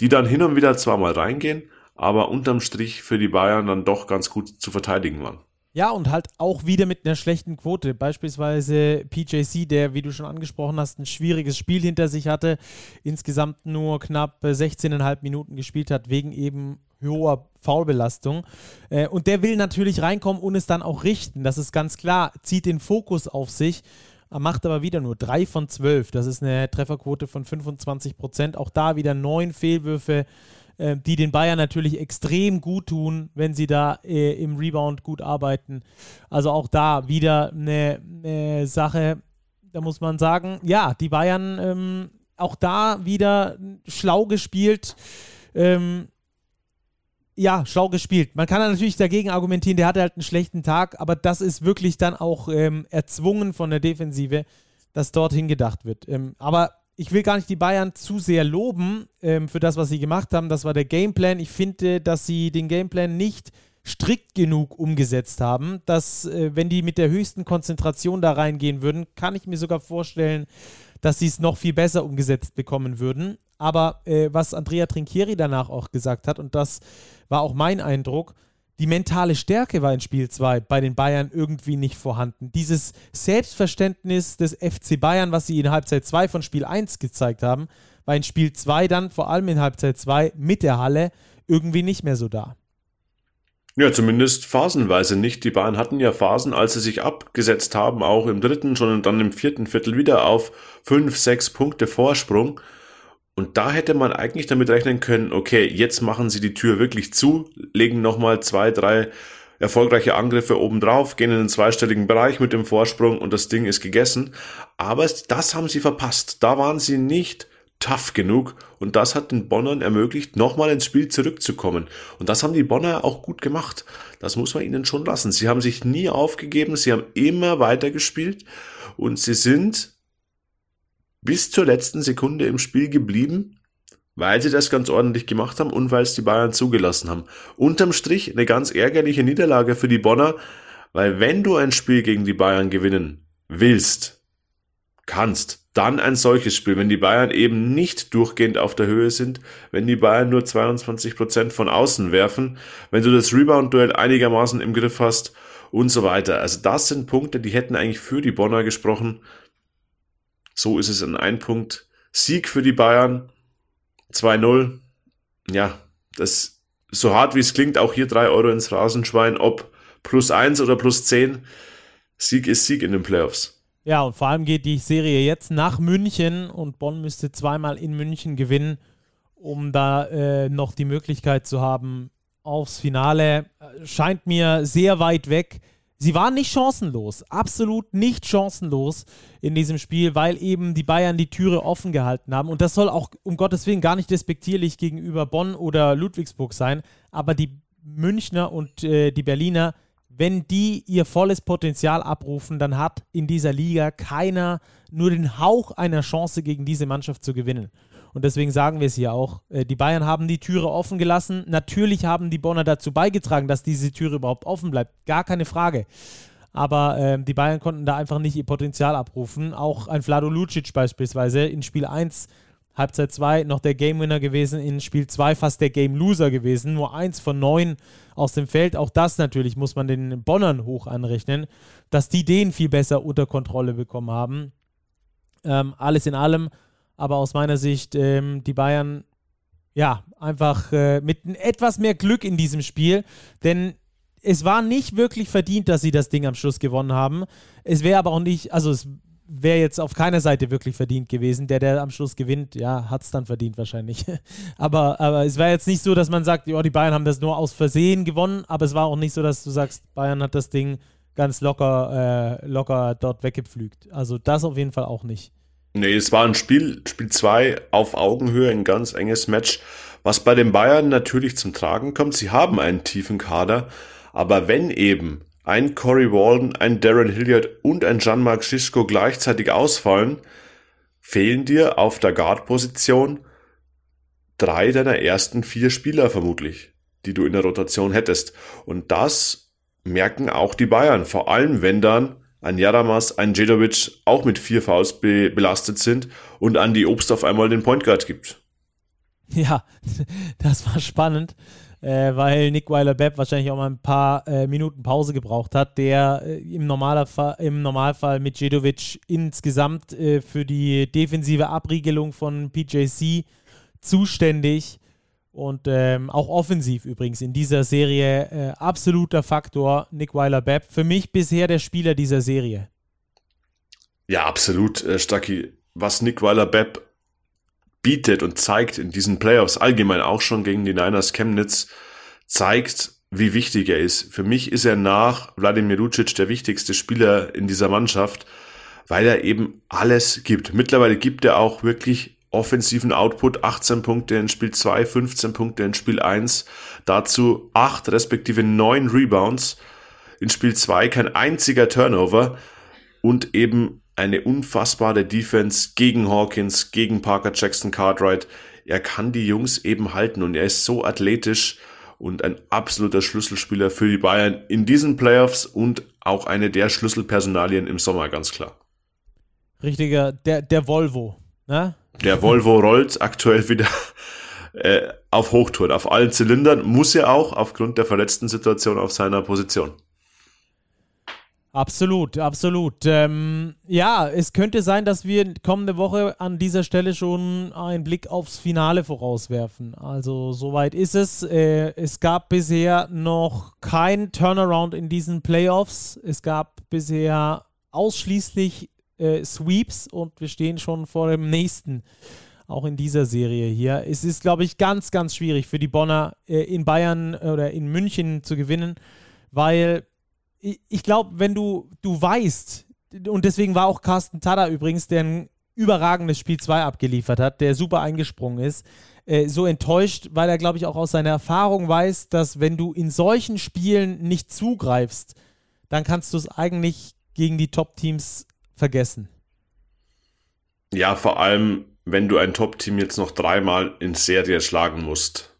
die dann hin und wieder zwar mal reingehen, aber unterm Strich für die Bayern dann doch ganz gut zu verteidigen waren. Ja, und halt auch wieder mit einer schlechten Quote. Beispielsweise PJC, der, wie du schon angesprochen hast, ein schwieriges Spiel hinter sich hatte, insgesamt nur knapp 16,5 Minuten gespielt hat, wegen eben hoher Foulbelastung. Äh, und der will natürlich reinkommen und es dann auch richten. Das ist ganz klar. Zieht den Fokus auf sich, macht aber wieder nur 3 von 12. Das ist eine Trefferquote von 25 Prozent. Auch da wieder neun Fehlwürfe äh, die den Bayern natürlich extrem gut tun, wenn sie da äh, im Rebound gut arbeiten. Also auch da wieder eine, eine Sache, da muss man sagen, ja, die Bayern ähm, auch da wieder schlau gespielt. Ähm, ja, schlau gespielt. Man kann natürlich dagegen argumentieren, der hatte halt einen schlechten Tag, aber das ist wirklich dann auch ähm, erzwungen von der Defensive, dass dorthin gedacht wird. Ähm, aber ich will gar nicht die Bayern zu sehr loben ähm, für das, was sie gemacht haben. Das war der Gameplan. Ich finde, dass sie den Gameplan nicht strikt genug umgesetzt haben, dass äh, wenn die mit der höchsten Konzentration da reingehen würden, kann ich mir sogar vorstellen, dass sie es noch viel besser umgesetzt bekommen würden. Aber äh, was Andrea Trinchieri danach auch gesagt hat, und das war auch mein Eindruck, die mentale Stärke war in Spiel 2 bei den Bayern irgendwie nicht vorhanden. Dieses Selbstverständnis des FC Bayern, was sie in Halbzeit 2 von Spiel 1 gezeigt haben, war in Spiel 2 dann vor allem in Halbzeit 2 mit der Halle irgendwie nicht mehr so da. Ja, zumindest phasenweise nicht. Die Bayern hatten ja Phasen, als sie sich abgesetzt haben, auch im dritten, schon und dann im vierten Viertel wieder auf fünf, sechs Punkte Vorsprung. Und da hätte man eigentlich damit rechnen können, okay, jetzt machen sie die Tür wirklich zu, legen nochmal zwei, drei erfolgreiche Angriffe obendrauf, gehen in den zweistelligen Bereich mit dem Vorsprung und das Ding ist gegessen. Aber das haben sie verpasst. Da waren sie nicht tough genug und das hat den Bonnern ermöglicht, nochmal ins Spiel zurückzukommen. Und das haben die Bonner auch gut gemacht. Das muss man ihnen schon lassen. Sie haben sich nie aufgegeben, sie haben immer weiter gespielt und sie sind bis zur letzten Sekunde im Spiel geblieben, weil sie das ganz ordentlich gemacht haben und weil es die Bayern zugelassen haben. Unterm Strich eine ganz ärgerliche Niederlage für die Bonner, weil wenn du ein Spiel gegen die Bayern gewinnen willst, kannst, dann ein solches Spiel, wenn die Bayern eben nicht durchgehend auf der Höhe sind, wenn die Bayern nur 22 Prozent von außen werfen, wenn du das Rebound-Duell einigermaßen im Griff hast und so weiter. Also das sind Punkte, die hätten eigentlich für die Bonner gesprochen. So ist es in ein Punkt. Sieg für die Bayern. 2-0. Ja, das so hart wie es klingt, auch hier 3 Euro ins Rasenschwein, ob plus 1 oder plus 10. Sieg ist Sieg in den Playoffs. Ja, und vor allem geht die Serie jetzt nach München und Bonn müsste zweimal in München gewinnen, um da äh, noch die Möglichkeit zu haben aufs Finale. Scheint mir sehr weit weg sie waren nicht chancenlos, absolut nicht chancenlos in diesem Spiel, weil eben die Bayern die Türe offen gehalten haben. Und das soll auch um Gottes Willen gar nicht despektierlich gegenüber Bonn oder Ludwigsburg sein, aber die Münchner und äh, die Berliner, wenn die ihr volles Potenzial abrufen, dann hat in dieser Liga keiner nur den Hauch einer Chance gegen diese Mannschaft zu gewinnen. Und deswegen sagen wir es hier auch. Äh, die Bayern haben die Türe offen gelassen. Natürlich haben die Bonner dazu beigetragen, dass diese Türe überhaupt offen bleibt. Gar keine Frage. Aber äh, die Bayern konnten da einfach nicht ihr Potenzial abrufen. Auch ein Vlado Lucic beispielsweise in Spiel 1, Halbzeit 2 noch der Game Winner gewesen, in Spiel 2 fast der Game Loser gewesen. Nur eins von neun aus dem Feld. Auch das natürlich muss man den Bonnern hoch anrechnen, dass die den viel besser unter Kontrolle bekommen haben. Ähm, alles in allem aber aus meiner Sicht ähm, die Bayern ja einfach äh, mit etwas mehr Glück in diesem Spiel, denn es war nicht wirklich verdient, dass sie das Ding am Schluss gewonnen haben. Es wäre aber auch nicht, also es wäre jetzt auf keiner Seite wirklich verdient gewesen. Der, der am Schluss gewinnt, ja, hat es dann verdient wahrscheinlich. aber, aber es war jetzt nicht so, dass man sagt, ja, die Bayern haben das nur aus Versehen gewonnen, aber es war auch nicht so, dass du sagst, Bayern hat das Ding ganz locker, äh, locker dort weggepflügt. Also das auf jeden Fall auch nicht. Nee, es war ein Spiel, Spiel 2 auf Augenhöhe, ein ganz enges Match, was bei den Bayern natürlich zum Tragen kommt. Sie haben einen tiefen Kader, aber wenn eben ein Corey Walden, ein Darren Hilliard und ein Jean-Marc Schischko gleichzeitig ausfallen, fehlen dir auf der Guard-Position drei deiner ersten vier Spieler vermutlich, die du in der Rotation hättest. Und das merken auch die Bayern, vor allem wenn dann ein Jaramas, ein Jedovic auch mit vier Fouls be belastet sind und an die Obst auf einmal den Point Guard gibt. Ja, das war spannend äh, weil Nick Weiler-Bepp wahrscheinlich auch mal ein paar äh, Minuten Pause gebraucht hat, der äh, im, Normalfall, im Normalfall mit Jedovic insgesamt äh, für die defensive Abriegelung von PJC zuständig und ähm, auch offensiv übrigens in dieser Serie äh, absoluter Faktor Nick Weiler-Bepp. Für mich bisher der Spieler dieser Serie. Ja, absolut, äh, Stucky. Was Nick Weiler-Bepp bietet und zeigt in diesen Playoffs, allgemein auch schon gegen die Niners Chemnitz, zeigt, wie wichtig er ist. Für mich ist er nach Wladimir Lucic der wichtigste Spieler in dieser Mannschaft, weil er eben alles gibt. Mittlerweile gibt er auch wirklich offensiven Output, 18 Punkte in Spiel 2, 15 Punkte in Spiel 1, dazu 8 respektive 9 Rebounds, in Spiel 2 kein einziger Turnover und eben eine unfassbare Defense gegen Hawkins, gegen Parker Jackson Cartwright. Er kann die Jungs eben halten und er ist so athletisch und ein absoluter Schlüsselspieler für die Bayern in diesen Playoffs und auch eine der Schlüsselpersonalien im Sommer, ganz klar. Richtiger, der, der Volvo, ne? Der Volvo rollt aktuell wieder äh, auf Hochtouren, auf allen Zylindern, muss er auch aufgrund der verletzten Situation auf seiner Position. Absolut, absolut. Ähm, ja, es könnte sein, dass wir kommende Woche an dieser Stelle schon einen Blick aufs Finale vorauswerfen. Also soweit ist es. Äh, es gab bisher noch kein Turnaround in diesen Playoffs. Es gab bisher ausschließlich äh, Sweeps und wir stehen schon vor dem nächsten. Auch in dieser Serie hier. Es ist, glaube ich, ganz, ganz schwierig für die Bonner äh, in Bayern oder in München zu gewinnen, weil ich glaube, wenn du, du weißt, und deswegen war auch Carsten Tada übrigens, der ein überragendes Spiel 2 abgeliefert hat, der super eingesprungen ist, äh, so enttäuscht, weil er, glaube ich, auch aus seiner Erfahrung weiß, dass wenn du in solchen Spielen nicht zugreifst, dann kannst du es eigentlich gegen die Top-Teams vergessen. Ja, vor allem, wenn du ein Top-Team jetzt noch dreimal in Serie schlagen musst.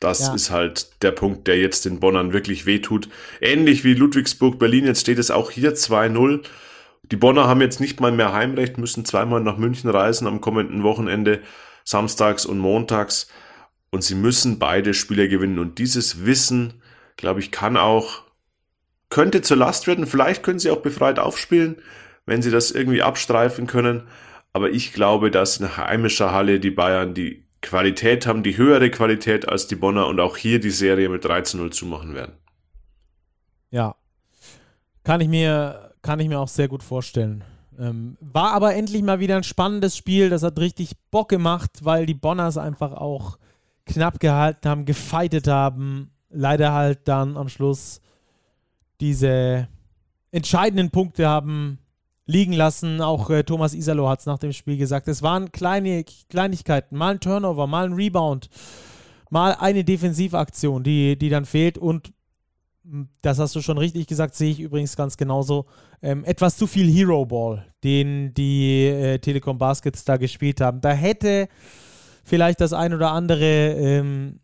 Das ja. ist halt der Punkt, der jetzt den Bonnern wirklich wehtut. Ähnlich wie Ludwigsburg Berlin, jetzt steht es auch hier 2-0. Die Bonner haben jetzt nicht mal mehr Heimrecht, müssen zweimal nach München reisen am kommenden Wochenende, samstags und montags. Und sie müssen beide Spiele gewinnen. Und dieses Wissen, glaube ich, kann auch, könnte zur Last werden. Vielleicht können sie auch befreit aufspielen, wenn sie das irgendwie abstreifen können. Aber ich glaube, dass in heimischer Halle die Bayern die Qualität haben, die höhere Qualität als die Bonner und auch hier die Serie mit 13-0 zumachen werden. Ja, kann ich mir, kann ich mir auch sehr gut vorstellen. Ähm, war aber endlich mal wieder ein spannendes Spiel. Das hat richtig Bock gemacht, weil die Bonners einfach auch knapp gehalten haben, gefeitet haben. Leider halt dann am Schluss diese entscheidenden Punkte haben liegen lassen. Auch äh, Thomas Isalo hat es nach dem Spiel gesagt. Es waren kleine Kleinigkeiten, mal ein Turnover, mal ein Rebound, mal eine Defensivaktion, die, die dann fehlt. Und hm, das hast du schon richtig gesagt, sehe ich übrigens ganz genauso. Ähm, etwas zu viel Hero Ball, den die äh, Telekom Baskets da gespielt haben. Da hätte vielleicht das ein oder andere ähm,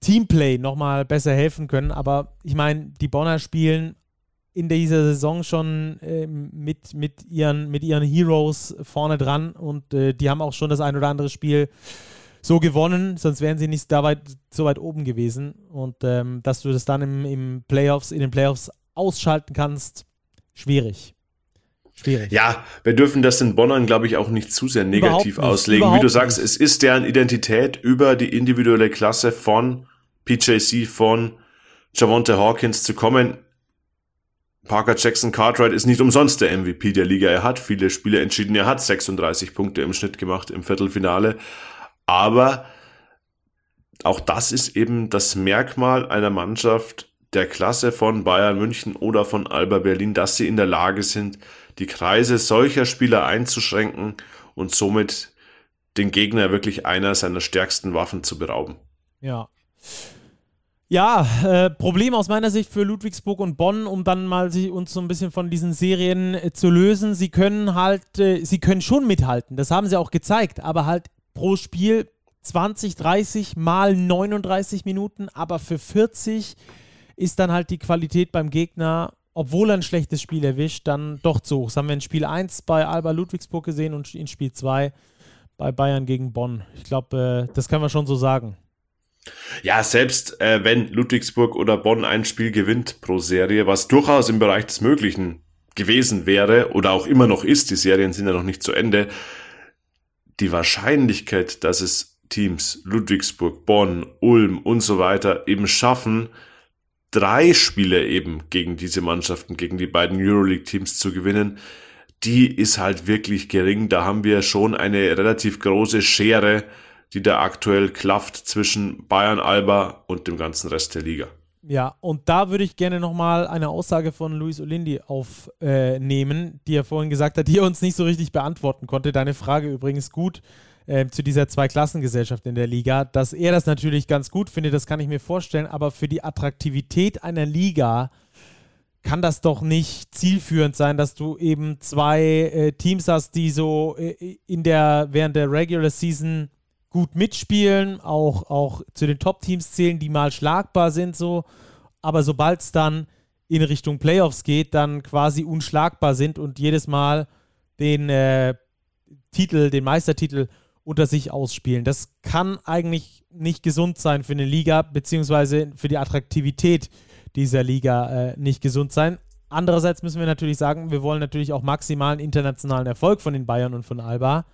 Teamplay nochmal besser helfen können. Aber ich meine, die Bonner spielen in dieser Saison schon äh, mit, mit, ihren, mit ihren Heroes vorne dran und äh, die haben auch schon das ein oder andere Spiel so gewonnen, sonst wären sie nicht da weit, so weit oben gewesen. Und ähm, dass du das dann im, im Playoffs, in den Playoffs ausschalten kannst, schwierig. Schwierig. Ja, wir dürfen das in Bonnern, glaube ich, auch nicht zu sehr negativ nicht, auslegen. Wie du sagst, nicht. es ist deren Identität über die individuelle Klasse von PJC, von Javonte Hawkins zu kommen. Parker Jackson Cartwright ist nicht umsonst der MVP der Liga. Er hat viele Spiele entschieden. Er hat 36 Punkte im Schnitt gemacht im Viertelfinale. Aber auch das ist eben das Merkmal einer Mannschaft der Klasse von Bayern München oder von Alba Berlin, dass sie in der Lage sind, die Kreise solcher Spieler einzuschränken und somit den Gegner wirklich einer seiner stärksten Waffen zu berauben. Ja. Ja, äh, Problem aus meiner Sicht für Ludwigsburg und Bonn, um dann mal sich, uns so ein bisschen von diesen Serien äh, zu lösen. Sie können halt, äh, sie können schon mithalten, das haben sie auch gezeigt, aber halt pro Spiel 20, 30 mal 39 Minuten, aber für 40 ist dann halt die Qualität beim Gegner, obwohl er ein schlechtes Spiel erwischt, dann doch zu hoch. Das haben wir in Spiel 1 bei Alba Ludwigsburg gesehen und in Spiel 2 bei Bayern gegen Bonn. Ich glaube, äh, das kann man schon so sagen. Ja, selbst äh, wenn Ludwigsburg oder Bonn ein Spiel gewinnt pro Serie, was durchaus im Bereich des Möglichen gewesen wäre oder auch immer noch ist, die Serien sind ja noch nicht zu Ende, die Wahrscheinlichkeit, dass es Teams Ludwigsburg, Bonn, Ulm und so weiter eben schaffen, drei Spiele eben gegen diese Mannschaften, gegen die beiden Euroleague-Teams zu gewinnen, die ist halt wirklich gering. Da haben wir schon eine relativ große Schere, die da aktuell klafft zwischen Bayern Alba und dem ganzen Rest der Liga. Ja, und da würde ich gerne nochmal eine Aussage von Luis Olindi aufnehmen, äh, die er vorhin gesagt hat, die er uns nicht so richtig beantworten konnte. Deine Frage übrigens gut äh, zu dieser Zweiklassengesellschaft in der Liga. Dass er das natürlich ganz gut findet, das kann ich mir vorstellen, aber für die Attraktivität einer Liga kann das doch nicht zielführend sein, dass du eben zwei äh, Teams hast, die so äh, in der während der Regular Season gut mitspielen, auch, auch zu den Top-Teams zählen, die mal schlagbar sind, so, aber sobald es dann in Richtung Playoffs geht, dann quasi unschlagbar sind und jedes Mal den äh, Titel, den Meistertitel unter sich ausspielen. Das kann eigentlich nicht gesund sein für eine Liga, beziehungsweise für die Attraktivität dieser Liga äh, nicht gesund sein. Andererseits müssen wir natürlich sagen, wir wollen natürlich auch maximalen internationalen Erfolg von den Bayern und von Alba.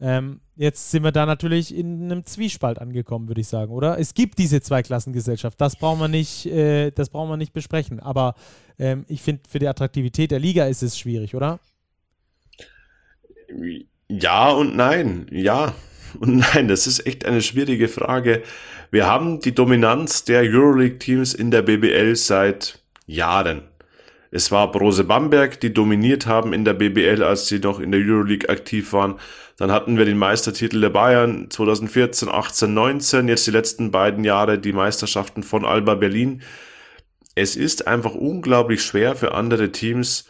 Ähm, jetzt sind wir da natürlich in einem Zwiespalt angekommen, würde ich sagen, oder? Es gibt diese Zweiklassengesellschaft, das brauchen wir nicht, äh, das brauchen wir nicht besprechen. Aber ähm, ich finde, für die Attraktivität der Liga ist es schwierig, oder? Ja und nein. Ja und nein. Das ist echt eine schwierige Frage. Wir haben die Dominanz der Euroleague-Teams in der BBL seit Jahren. Es war Brose Bamberg, die dominiert haben in der BBL, als sie noch in der Euroleague aktiv waren. Dann hatten wir den Meistertitel der Bayern 2014, 18, 19. Jetzt die letzten beiden Jahre die Meisterschaften von Alba Berlin. Es ist einfach unglaublich schwer für andere Teams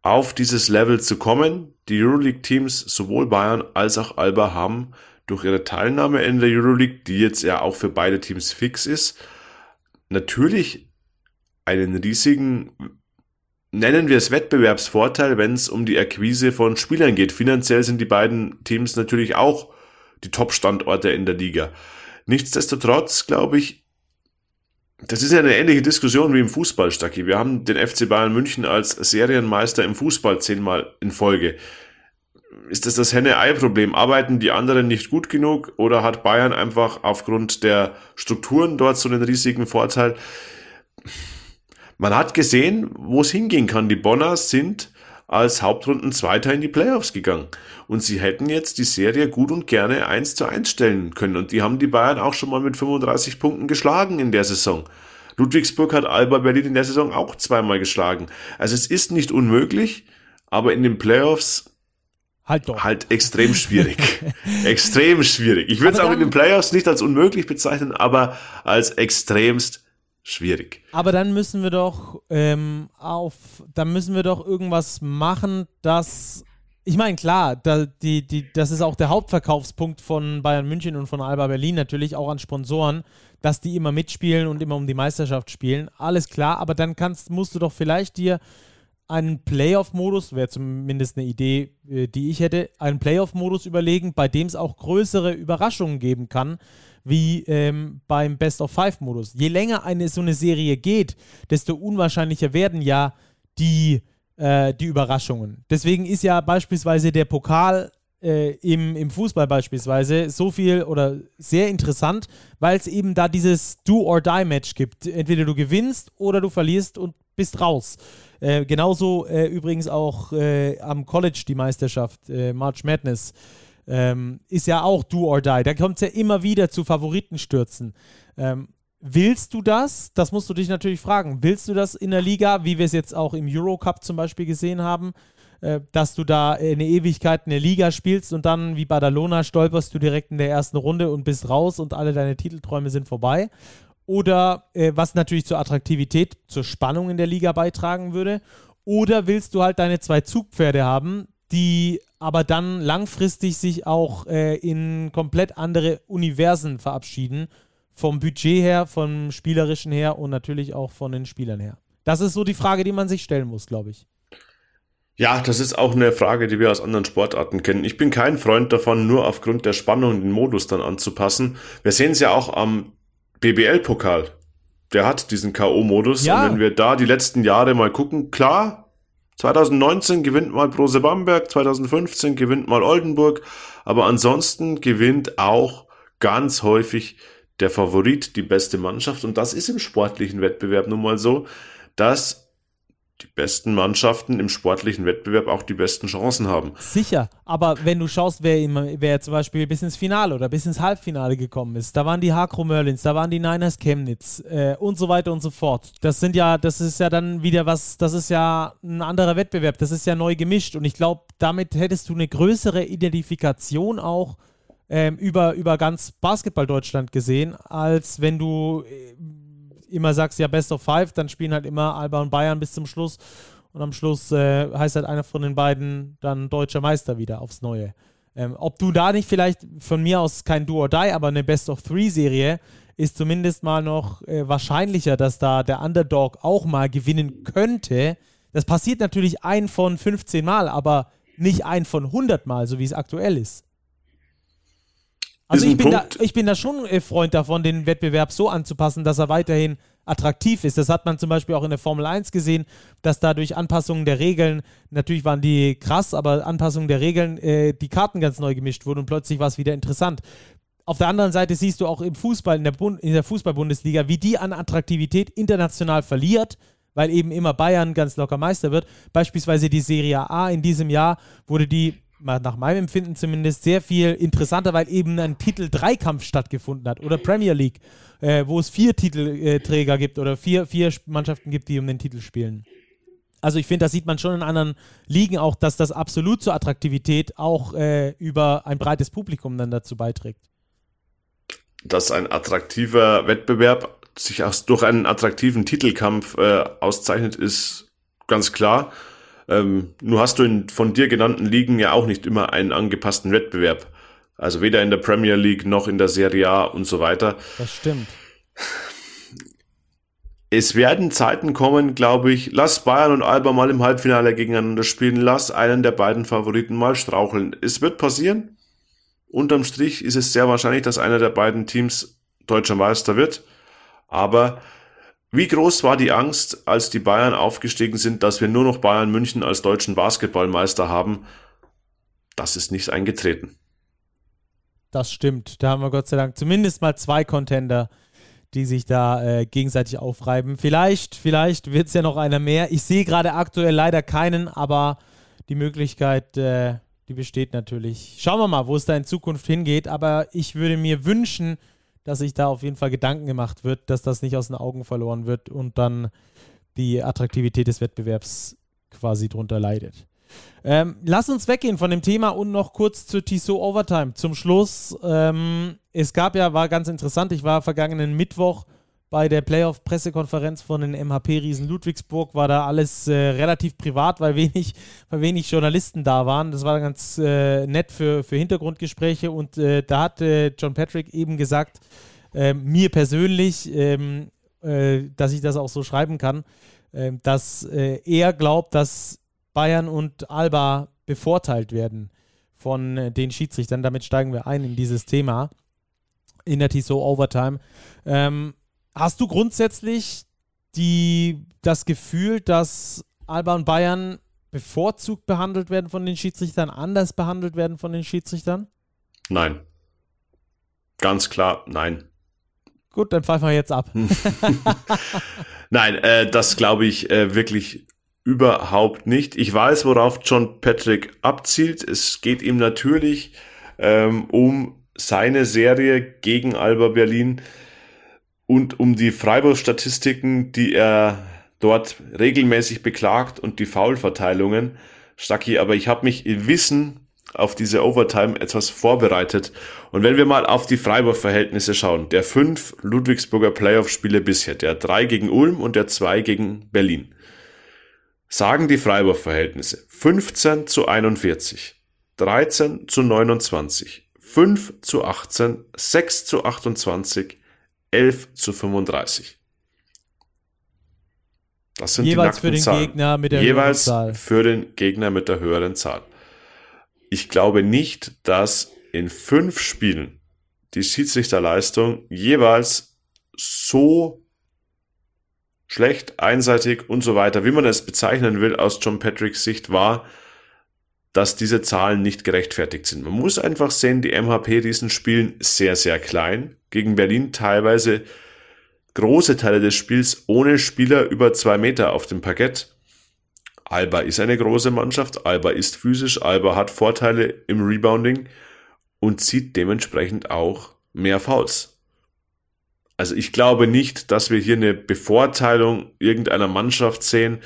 auf dieses Level zu kommen. Die Euroleague-Teams, sowohl Bayern als auch Alba, haben durch ihre Teilnahme in der Euroleague, die jetzt ja auch für beide Teams fix ist, natürlich einen riesigen nennen wir es Wettbewerbsvorteil, wenn es um die Akquise von Spielern geht. Finanziell sind die beiden Teams natürlich auch die Top-Standorte in der Liga. Nichtsdestotrotz glaube ich, das ist ja eine ähnliche Diskussion wie im Fußball, Stacki. Wir haben den FC Bayern München als Serienmeister im Fußball zehnmal in Folge. Ist das das Henne-Ei-Problem? Arbeiten die anderen nicht gut genug oder hat Bayern einfach aufgrund der Strukturen dort so einen riesigen Vorteil? Man hat gesehen, wo es hingehen kann. Die Bonner sind als Hauptrunden Zweiter in die Playoffs gegangen. Und sie hätten jetzt die Serie gut und gerne 1 zu 1 stellen können. Und die haben die Bayern auch schon mal mit 35 Punkten geschlagen in der Saison. Ludwigsburg hat Alba Berlin in der Saison auch zweimal geschlagen. Also es ist nicht unmöglich, aber in den Playoffs halt, doch. halt extrem schwierig. extrem schwierig. Ich würde es auch in den Playoffs nicht als unmöglich bezeichnen, aber als extremst schwierig. Aber dann müssen wir doch ähm, auf, dann müssen wir doch irgendwas machen, dass ich meine, klar, da, die, die, das ist auch der Hauptverkaufspunkt von Bayern München und von Alba Berlin natürlich auch an Sponsoren, dass die immer mitspielen und immer um die Meisterschaft spielen. Alles klar, aber dann kannst, musst du doch vielleicht dir einen Playoff-Modus, wäre zumindest eine Idee, äh, die ich hätte, einen Playoff-Modus überlegen, bei dem es auch größere Überraschungen geben kann, wie ähm, beim Best-of-Five-Modus. Je länger eine so eine Serie geht, desto unwahrscheinlicher werden ja die äh, die Überraschungen. Deswegen ist ja beispielsweise der Pokal äh, im, im Fußball beispielsweise so viel oder sehr interessant, weil es eben da dieses Do-or-Die-Match gibt. Entweder du gewinnst oder du verlierst und bist raus. Äh, genauso äh, übrigens auch äh, am College die Meisterschaft, äh, March Madness. Ähm, ist ja auch Do or Die. Da kommt es ja immer wieder zu Favoritenstürzen. Ähm, Willst du das? Das musst du dich natürlich fragen. Willst du das in der Liga, wie wir es jetzt auch im Eurocup zum Beispiel gesehen haben, äh, dass du da eine Ewigkeit in der Liga spielst und dann wie Badalona stolperst du direkt in der ersten Runde und bist raus und alle deine Titelträume sind vorbei? oder äh, was natürlich zur Attraktivität, zur Spannung in der Liga beitragen würde? Oder willst du halt deine zwei Zugpferde haben, die aber dann langfristig sich auch äh, in komplett andere Universen verabschieden? Vom Budget her, vom Spielerischen her und natürlich auch von den Spielern her. Das ist so die Frage, die man sich stellen muss, glaube ich. Ja, das ist auch eine Frage, die wir aus anderen Sportarten kennen. Ich bin kein Freund davon, nur aufgrund der Spannung den Modus dann anzupassen. Wir sehen es ja auch am BBL-Pokal. Der hat diesen K.O.-Modus. Ja. Und wenn wir da die letzten Jahre mal gucken, klar, 2019 gewinnt mal Brose Bamberg, 2015 gewinnt mal Oldenburg, aber ansonsten gewinnt auch ganz häufig der Favorit, die beste Mannschaft. Und das ist im sportlichen Wettbewerb nun mal so, dass die besten Mannschaften im sportlichen Wettbewerb auch die besten Chancen haben. Sicher, aber wenn du schaust, wer, wer zum Beispiel bis ins Finale oder bis ins Halbfinale gekommen ist, da waren die Hakro Merlins, da waren die Niners Chemnitz äh, und so weiter und so fort. Das sind ja, das ist ja dann wieder was, das ist ja ein anderer Wettbewerb, das ist ja neu gemischt und ich glaube, damit hättest du eine größere Identifikation auch ähm, über, über ganz Basketball Deutschland gesehen, als wenn du äh, immer sagst, ja, Best of Five, dann spielen halt immer Alba und Bayern bis zum Schluss. Und am Schluss äh, heißt halt einer von den beiden dann deutscher Meister wieder aufs Neue. Ähm, ob du da nicht vielleicht von mir aus kein Do or Die, aber eine Best of Three Serie ist zumindest mal noch äh, wahrscheinlicher, dass da der Underdog auch mal gewinnen könnte. Das passiert natürlich ein von 15 Mal, aber nicht ein von 100 Mal, so wie es aktuell ist. Also ich bin, da, ich bin da schon Freund davon, den Wettbewerb so anzupassen, dass er weiterhin attraktiv ist. Das hat man zum Beispiel auch in der Formel 1 gesehen, dass dadurch Anpassungen der Regeln, natürlich waren die krass, aber Anpassungen der Regeln, äh, die Karten ganz neu gemischt wurden und plötzlich war es wieder interessant. Auf der anderen Seite siehst du auch im Fußball, in der, Bund, in der Fußball-Bundesliga, wie die an Attraktivität international verliert, weil eben immer Bayern ganz locker Meister wird. Beispielsweise die Serie A in diesem Jahr wurde die nach meinem Empfinden zumindest, sehr viel interessanter, weil eben ein Titel-3-Kampf stattgefunden hat. Oder Premier League, äh, wo es vier Titelträger gibt oder vier, vier Mannschaften gibt, die um den Titel spielen. Also ich finde, das sieht man schon in anderen Ligen auch, dass das absolut zur Attraktivität auch äh, über ein breites Publikum dann dazu beiträgt. Dass ein attraktiver Wettbewerb sich auch durch einen attraktiven Titelkampf äh, auszeichnet, ist ganz klar. Ähm, nur hast du in von dir genannten Ligen ja auch nicht immer einen angepassten Wettbewerb. Also weder in der Premier League noch in der Serie A und so weiter. Das stimmt. Es werden Zeiten kommen, glaube ich. Lass Bayern und Alba mal im Halbfinale gegeneinander spielen. Lass einen der beiden Favoriten mal straucheln. Es wird passieren. Unterm Strich ist es sehr wahrscheinlich, dass einer der beiden Teams deutscher Meister wird. Aber wie groß war die Angst, als die Bayern aufgestiegen sind, dass wir nur noch Bayern München als deutschen Basketballmeister haben? Das ist nicht eingetreten. Das stimmt. Da haben wir Gott sei Dank zumindest mal zwei Contender, die sich da äh, gegenseitig aufreiben. Vielleicht, vielleicht wird es ja noch einer mehr. Ich sehe gerade aktuell leider keinen, aber die Möglichkeit, äh, die besteht natürlich. Schauen wir mal, wo es da in Zukunft hingeht. Aber ich würde mir wünschen, dass sich da auf jeden Fall Gedanken gemacht wird, dass das nicht aus den Augen verloren wird und dann die Attraktivität des Wettbewerbs quasi drunter leidet. Ähm, lass uns weggehen von dem Thema und noch kurz zu Tissot Overtime. Zum Schluss, ähm, es gab ja, war ganz interessant, ich war vergangenen Mittwoch bei der Playoff-Pressekonferenz von den MHP-Riesen Ludwigsburg war da alles äh, relativ privat, weil wenig, weil wenig Journalisten da waren. Das war ganz äh, nett für, für Hintergrundgespräche und äh, da hat äh, John Patrick eben gesagt, äh, mir persönlich, ähm, äh, dass ich das auch so schreiben kann, ähm, dass er glaubt, dass Bayern und Alba bevorteilt werden von den Schiedsrichtern. Damit steigen wir ein in dieses Thema in der TSO Overtime. Ähm, Hast du grundsätzlich die, das Gefühl, dass Alba und Bayern bevorzugt behandelt werden von den Schiedsrichtern, anders behandelt werden von den Schiedsrichtern? Nein. Ganz klar, nein. Gut, dann pfeifen wir jetzt ab. nein, äh, das glaube ich äh, wirklich überhaupt nicht. Ich weiß, worauf John Patrick abzielt. Es geht ihm natürlich ähm, um seine Serie gegen Alba Berlin und um die Freiburg-Statistiken, die er dort regelmäßig beklagt und die Foulverteilungen. Stacki, aber ich habe mich im Wissen auf diese Overtime etwas vorbereitet. Und wenn wir mal auf die Freiburg-Verhältnisse schauen, der fünf Ludwigsburger Playoff-Spiele bisher, der drei gegen Ulm und der zwei gegen Berlin, sagen die Freiburg-Verhältnisse 15 zu 41, 13 zu 29, 5 zu 18, 6 zu 28, 11 zu 35. Das sind Jeweils die für den Zahlen. Gegner mit der Jeweils höheren Zahl. für den Gegner mit der höheren Zahl. Ich glaube nicht, dass in fünf Spielen die Schiedsrichterleistung jeweils so schlecht, einseitig und so weiter, wie man es bezeichnen will, aus John Patricks Sicht war, dass diese Zahlen nicht gerechtfertigt sind. Man muss einfach sehen, die MHP diesen Spielen sehr, sehr klein. Gegen Berlin teilweise große Teile des Spiels ohne Spieler über zwei Meter auf dem Parkett. Alba ist eine große Mannschaft, Alba ist physisch, Alba hat Vorteile im Rebounding und zieht dementsprechend auch mehr Fouls. Also ich glaube nicht, dass wir hier eine Bevorteilung irgendeiner Mannschaft sehen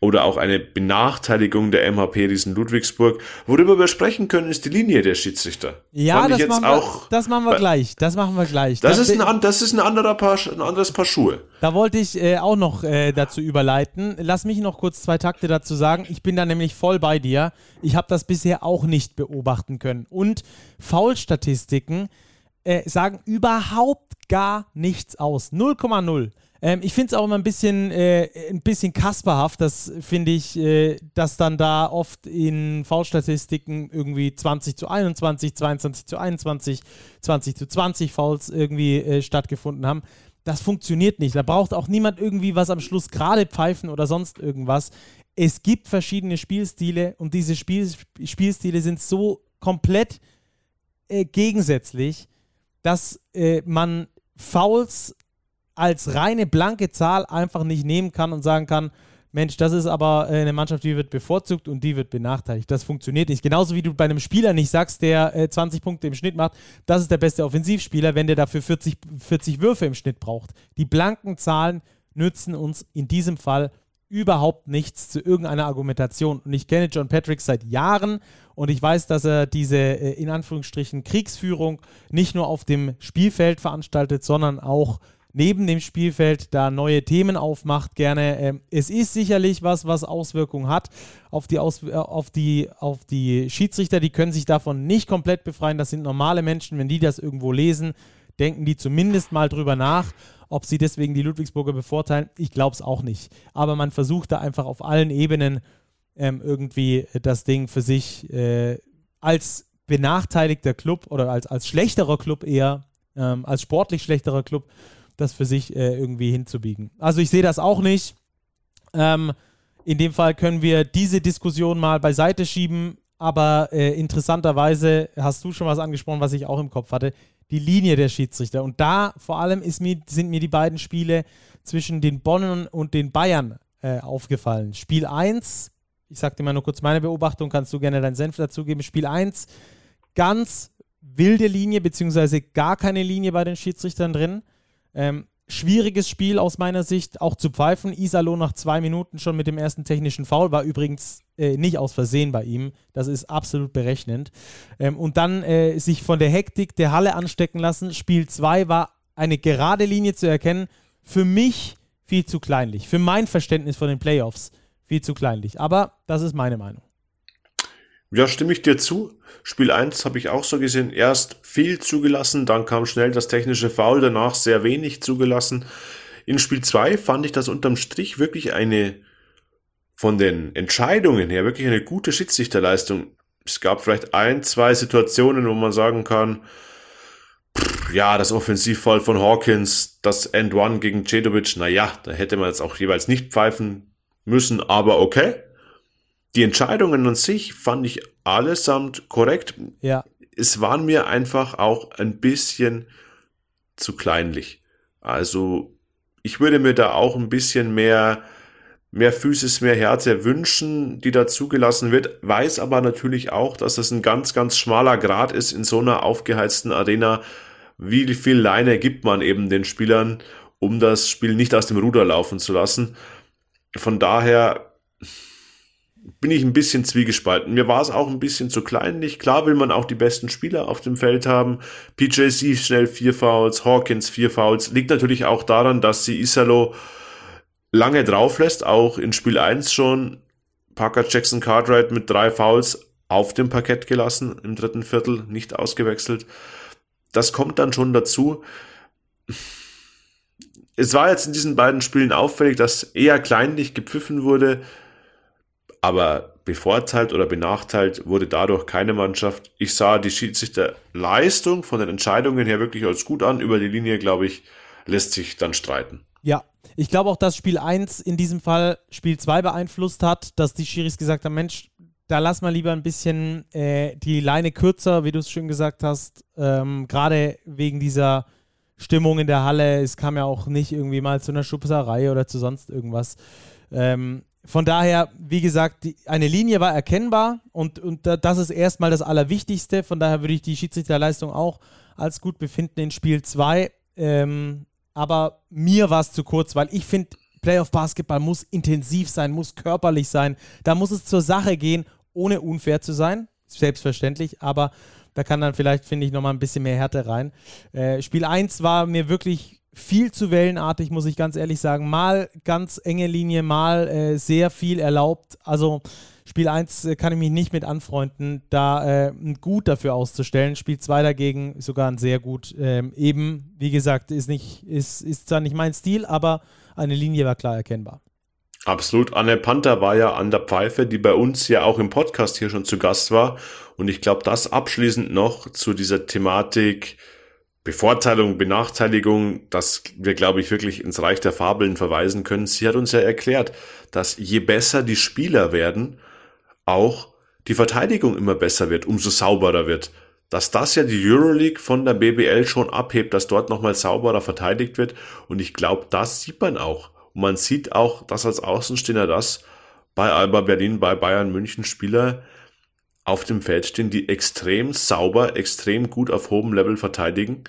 oder auch eine Benachteiligung der MHP diesen Ludwigsburg. Worüber wir sprechen können, ist die Linie der Schiedsrichter. Ja, das machen, wir, das machen wir gleich. Das machen wir gleich. Das, das ist, ein, das ist ein, anderer Paar, ein anderes Paar Schuhe. Da wollte ich äh, auch noch äh, dazu überleiten. Lass mich noch kurz zwei Takte dazu sagen. Ich bin da nämlich voll bei dir. Ich habe das bisher auch nicht beobachten können. Und Foulstatistiken äh, sagen überhaupt gar nichts aus. 0,0. Ähm, ich finde es auch immer ein bisschen, äh, ein bisschen kasperhaft, das finde ich, äh, dass dann da oft in Foulstatistiken irgendwie 20 zu 21, 22 zu 21, 20 zu 20 Fouls irgendwie äh, stattgefunden haben. Das funktioniert nicht. Da braucht auch niemand irgendwie was am Schluss gerade pfeifen oder sonst irgendwas. Es gibt verschiedene Spielstile und diese Spiel Spielstile sind so komplett äh, gegensätzlich, dass äh, man Fouls als reine blanke Zahl einfach nicht nehmen kann und sagen kann, Mensch, das ist aber äh, eine Mannschaft, die wird bevorzugt und die wird benachteiligt. Das funktioniert nicht. Genauso wie du bei einem Spieler nicht sagst, der äh, 20 Punkte im Schnitt macht, das ist der beste Offensivspieler, wenn der dafür 40, 40 Würfe im Schnitt braucht. Die blanken Zahlen nützen uns in diesem Fall überhaupt nichts zu irgendeiner Argumentation. Und ich kenne John Patrick seit Jahren und ich weiß, dass er diese äh, in Anführungsstrichen Kriegsführung nicht nur auf dem Spielfeld veranstaltet, sondern auch neben dem Spielfeld da neue Themen aufmacht, gerne. Ähm, es ist sicherlich was, was Auswirkungen hat auf die, Aus äh, auf, die, auf die Schiedsrichter. Die können sich davon nicht komplett befreien. Das sind normale Menschen. Wenn die das irgendwo lesen, denken die zumindest mal drüber nach, ob sie deswegen die Ludwigsburger bevorteilen. Ich glaube es auch nicht. Aber man versucht da einfach auf allen Ebenen ähm, irgendwie das Ding für sich äh, als benachteiligter Club oder als, als schlechterer Club eher, ähm, als sportlich schlechterer Club das für sich äh, irgendwie hinzubiegen. Also ich sehe das auch nicht. Ähm, in dem Fall können wir diese Diskussion mal beiseite schieben, aber äh, interessanterweise hast du schon was angesprochen, was ich auch im Kopf hatte, die Linie der Schiedsrichter. Und da vor allem mir, sind mir die beiden Spiele zwischen den Bonn und den Bayern äh, aufgefallen. Spiel 1, ich sag dir mal nur kurz meine Beobachtung, kannst du gerne deinen Senf dazugeben. Spiel 1, ganz wilde Linie, beziehungsweise gar keine Linie bei den Schiedsrichtern drin. Ähm, schwieriges Spiel aus meiner Sicht, auch zu pfeifen. Isalo nach zwei Minuten schon mit dem ersten technischen Foul, war übrigens äh, nicht aus Versehen bei ihm. Das ist absolut berechnend. Ähm, und dann äh, sich von der Hektik der Halle anstecken lassen. Spiel 2 war eine gerade Linie zu erkennen. Für mich viel zu kleinlich. Für mein Verständnis von den Playoffs viel zu kleinlich. Aber das ist meine Meinung. Ja, stimme ich dir zu. Spiel 1 habe ich auch so gesehen. Erst viel zugelassen, dann kam schnell das technische Foul, danach sehr wenig zugelassen. In Spiel 2 fand ich das unterm Strich wirklich eine, von den Entscheidungen her, wirklich eine gute Schiedsrichterleistung. Es gab vielleicht ein, zwei Situationen, wo man sagen kann, ja, das Offensivfall von Hawkins, das End One gegen Cedovic, naja, da hätte man jetzt auch jeweils nicht pfeifen müssen, aber okay. Die Entscheidungen an sich fand ich allesamt korrekt. Ja. Es waren mir einfach auch ein bisschen zu kleinlich. Also ich würde mir da auch ein bisschen mehr, mehr Physis, mehr Härte wünschen, die da zugelassen wird. Weiß aber natürlich auch, dass das ein ganz, ganz schmaler Grad ist in so einer aufgeheizten Arena. Wie viel Leine gibt man eben den Spielern, um das Spiel nicht aus dem Ruder laufen zu lassen? Von daher bin ich ein bisschen zwiegespalten. Mir war es auch ein bisschen zu kleinlich. Klar will man auch die besten Spieler auf dem Feld haben. PJC schnell vier Fouls, Hawkins vier Fouls. Liegt natürlich auch daran, dass sie Isalo lange drauf lässt, auch in Spiel 1 schon. Parker Jackson Cartwright mit drei Fouls auf dem Parkett gelassen, im dritten Viertel nicht ausgewechselt. Das kommt dann schon dazu. Es war jetzt in diesen beiden Spielen auffällig, dass eher kleinlich gepfiffen wurde aber bevorteilt oder benachteilt wurde dadurch keine Mannschaft. Ich sah die Schiedsrichterleistung von den Entscheidungen her wirklich als gut an. Über die Linie, glaube ich, lässt sich dann streiten. Ja, ich glaube auch, dass Spiel 1 in diesem Fall Spiel 2 beeinflusst hat, dass die Schiris gesagt haben, Mensch, da lass mal lieber ein bisschen äh, die Leine kürzer, wie du es schön gesagt hast. Ähm, Gerade wegen dieser Stimmung in der Halle. Es kam ja auch nicht irgendwie mal zu einer Schubserei oder zu sonst irgendwas. Ähm, von daher, wie gesagt, die, eine Linie war erkennbar und, und das ist erstmal das Allerwichtigste. Von daher würde ich die Schiedsrichterleistung auch als gut befinden in Spiel 2. Ähm, aber mir war es zu kurz, weil ich finde, Playoff Basketball muss intensiv sein, muss körperlich sein. Da muss es zur Sache gehen, ohne unfair zu sein. Selbstverständlich, aber da kann dann vielleicht, finde ich, nochmal ein bisschen mehr Härte rein. Äh, Spiel 1 war mir wirklich viel zu wellenartig, muss ich ganz ehrlich sagen. Mal ganz enge Linie, mal äh, sehr viel erlaubt. Also Spiel 1 äh, kann ich mich nicht mit anfreunden, da äh, ein Gut dafür auszustellen. Spiel 2 dagegen sogar ein sehr gut. Ähm, eben, wie gesagt, ist, nicht, ist, ist zwar nicht mein Stil, aber eine Linie war klar erkennbar. Absolut. Anne Panther war ja an der Pfeife, die bei uns ja auch im Podcast hier schon zu Gast war. Und ich glaube, das abschließend noch zu dieser Thematik Bevorteilung, Benachteiligung, dass wir, glaube ich, wirklich ins Reich der Fabeln verweisen können. Sie hat uns ja erklärt, dass je besser die Spieler werden, auch die Verteidigung immer besser wird, umso sauberer wird. Dass das ja die Euroleague von der BBL schon abhebt, dass dort nochmal sauberer verteidigt wird. Und ich glaube, das sieht man auch. Und man sieht auch, dass als Außenstehender das bei Alba Berlin, bei Bayern München Spieler auf dem Feld stehen, die extrem sauber, extrem gut auf hohem Level verteidigen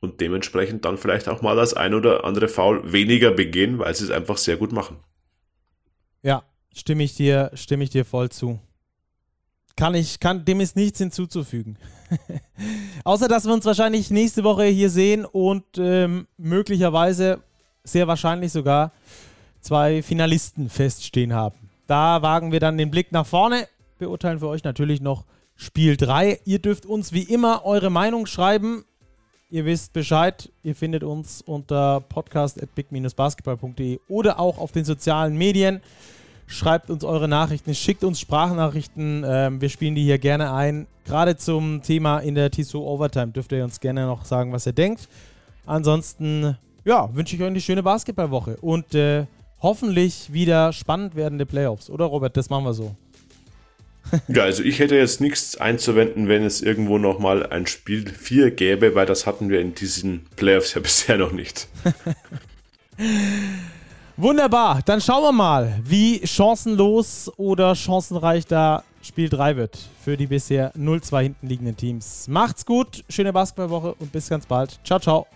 und dementsprechend dann vielleicht auch mal das ein oder andere Foul weniger begehen, weil sie es einfach sehr gut machen. Ja, stimme ich dir, stimme ich dir voll zu. Kann ich, kann, dem ist nichts hinzuzufügen. Außer, dass wir uns wahrscheinlich nächste Woche hier sehen und ähm, möglicherweise, sehr wahrscheinlich sogar, zwei Finalisten feststehen haben. Da wagen wir dann den Blick nach vorne beurteilen für euch natürlich noch Spiel 3. Ihr dürft uns wie immer eure Meinung schreiben. Ihr wisst Bescheid. Ihr findet uns unter podcast.big-basketball.de oder auch auf den sozialen Medien. Schreibt uns eure Nachrichten, schickt uns Sprachnachrichten. Ähm, wir spielen die hier gerne ein. Gerade zum Thema in der TSO Overtime dürft ihr uns gerne noch sagen, was ihr denkt. Ansonsten, ja, wünsche ich euch eine schöne Basketballwoche und äh, hoffentlich wieder spannend werdende Playoffs. Oder Robert, das machen wir so. Ja, also ich hätte jetzt nichts einzuwenden, wenn es irgendwo nochmal ein Spiel 4 gäbe, weil das hatten wir in diesen Playoffs ja bisher noch nicht. Wunderbar, dann schauen wir mal, wie chancenlos oder chancenreich da Spiel 3 wird für die bisher 0-2 hinten liegenden Teams. Macht's gut, schöne Basketballwoche und bis ganz bald. Ciao, ciao.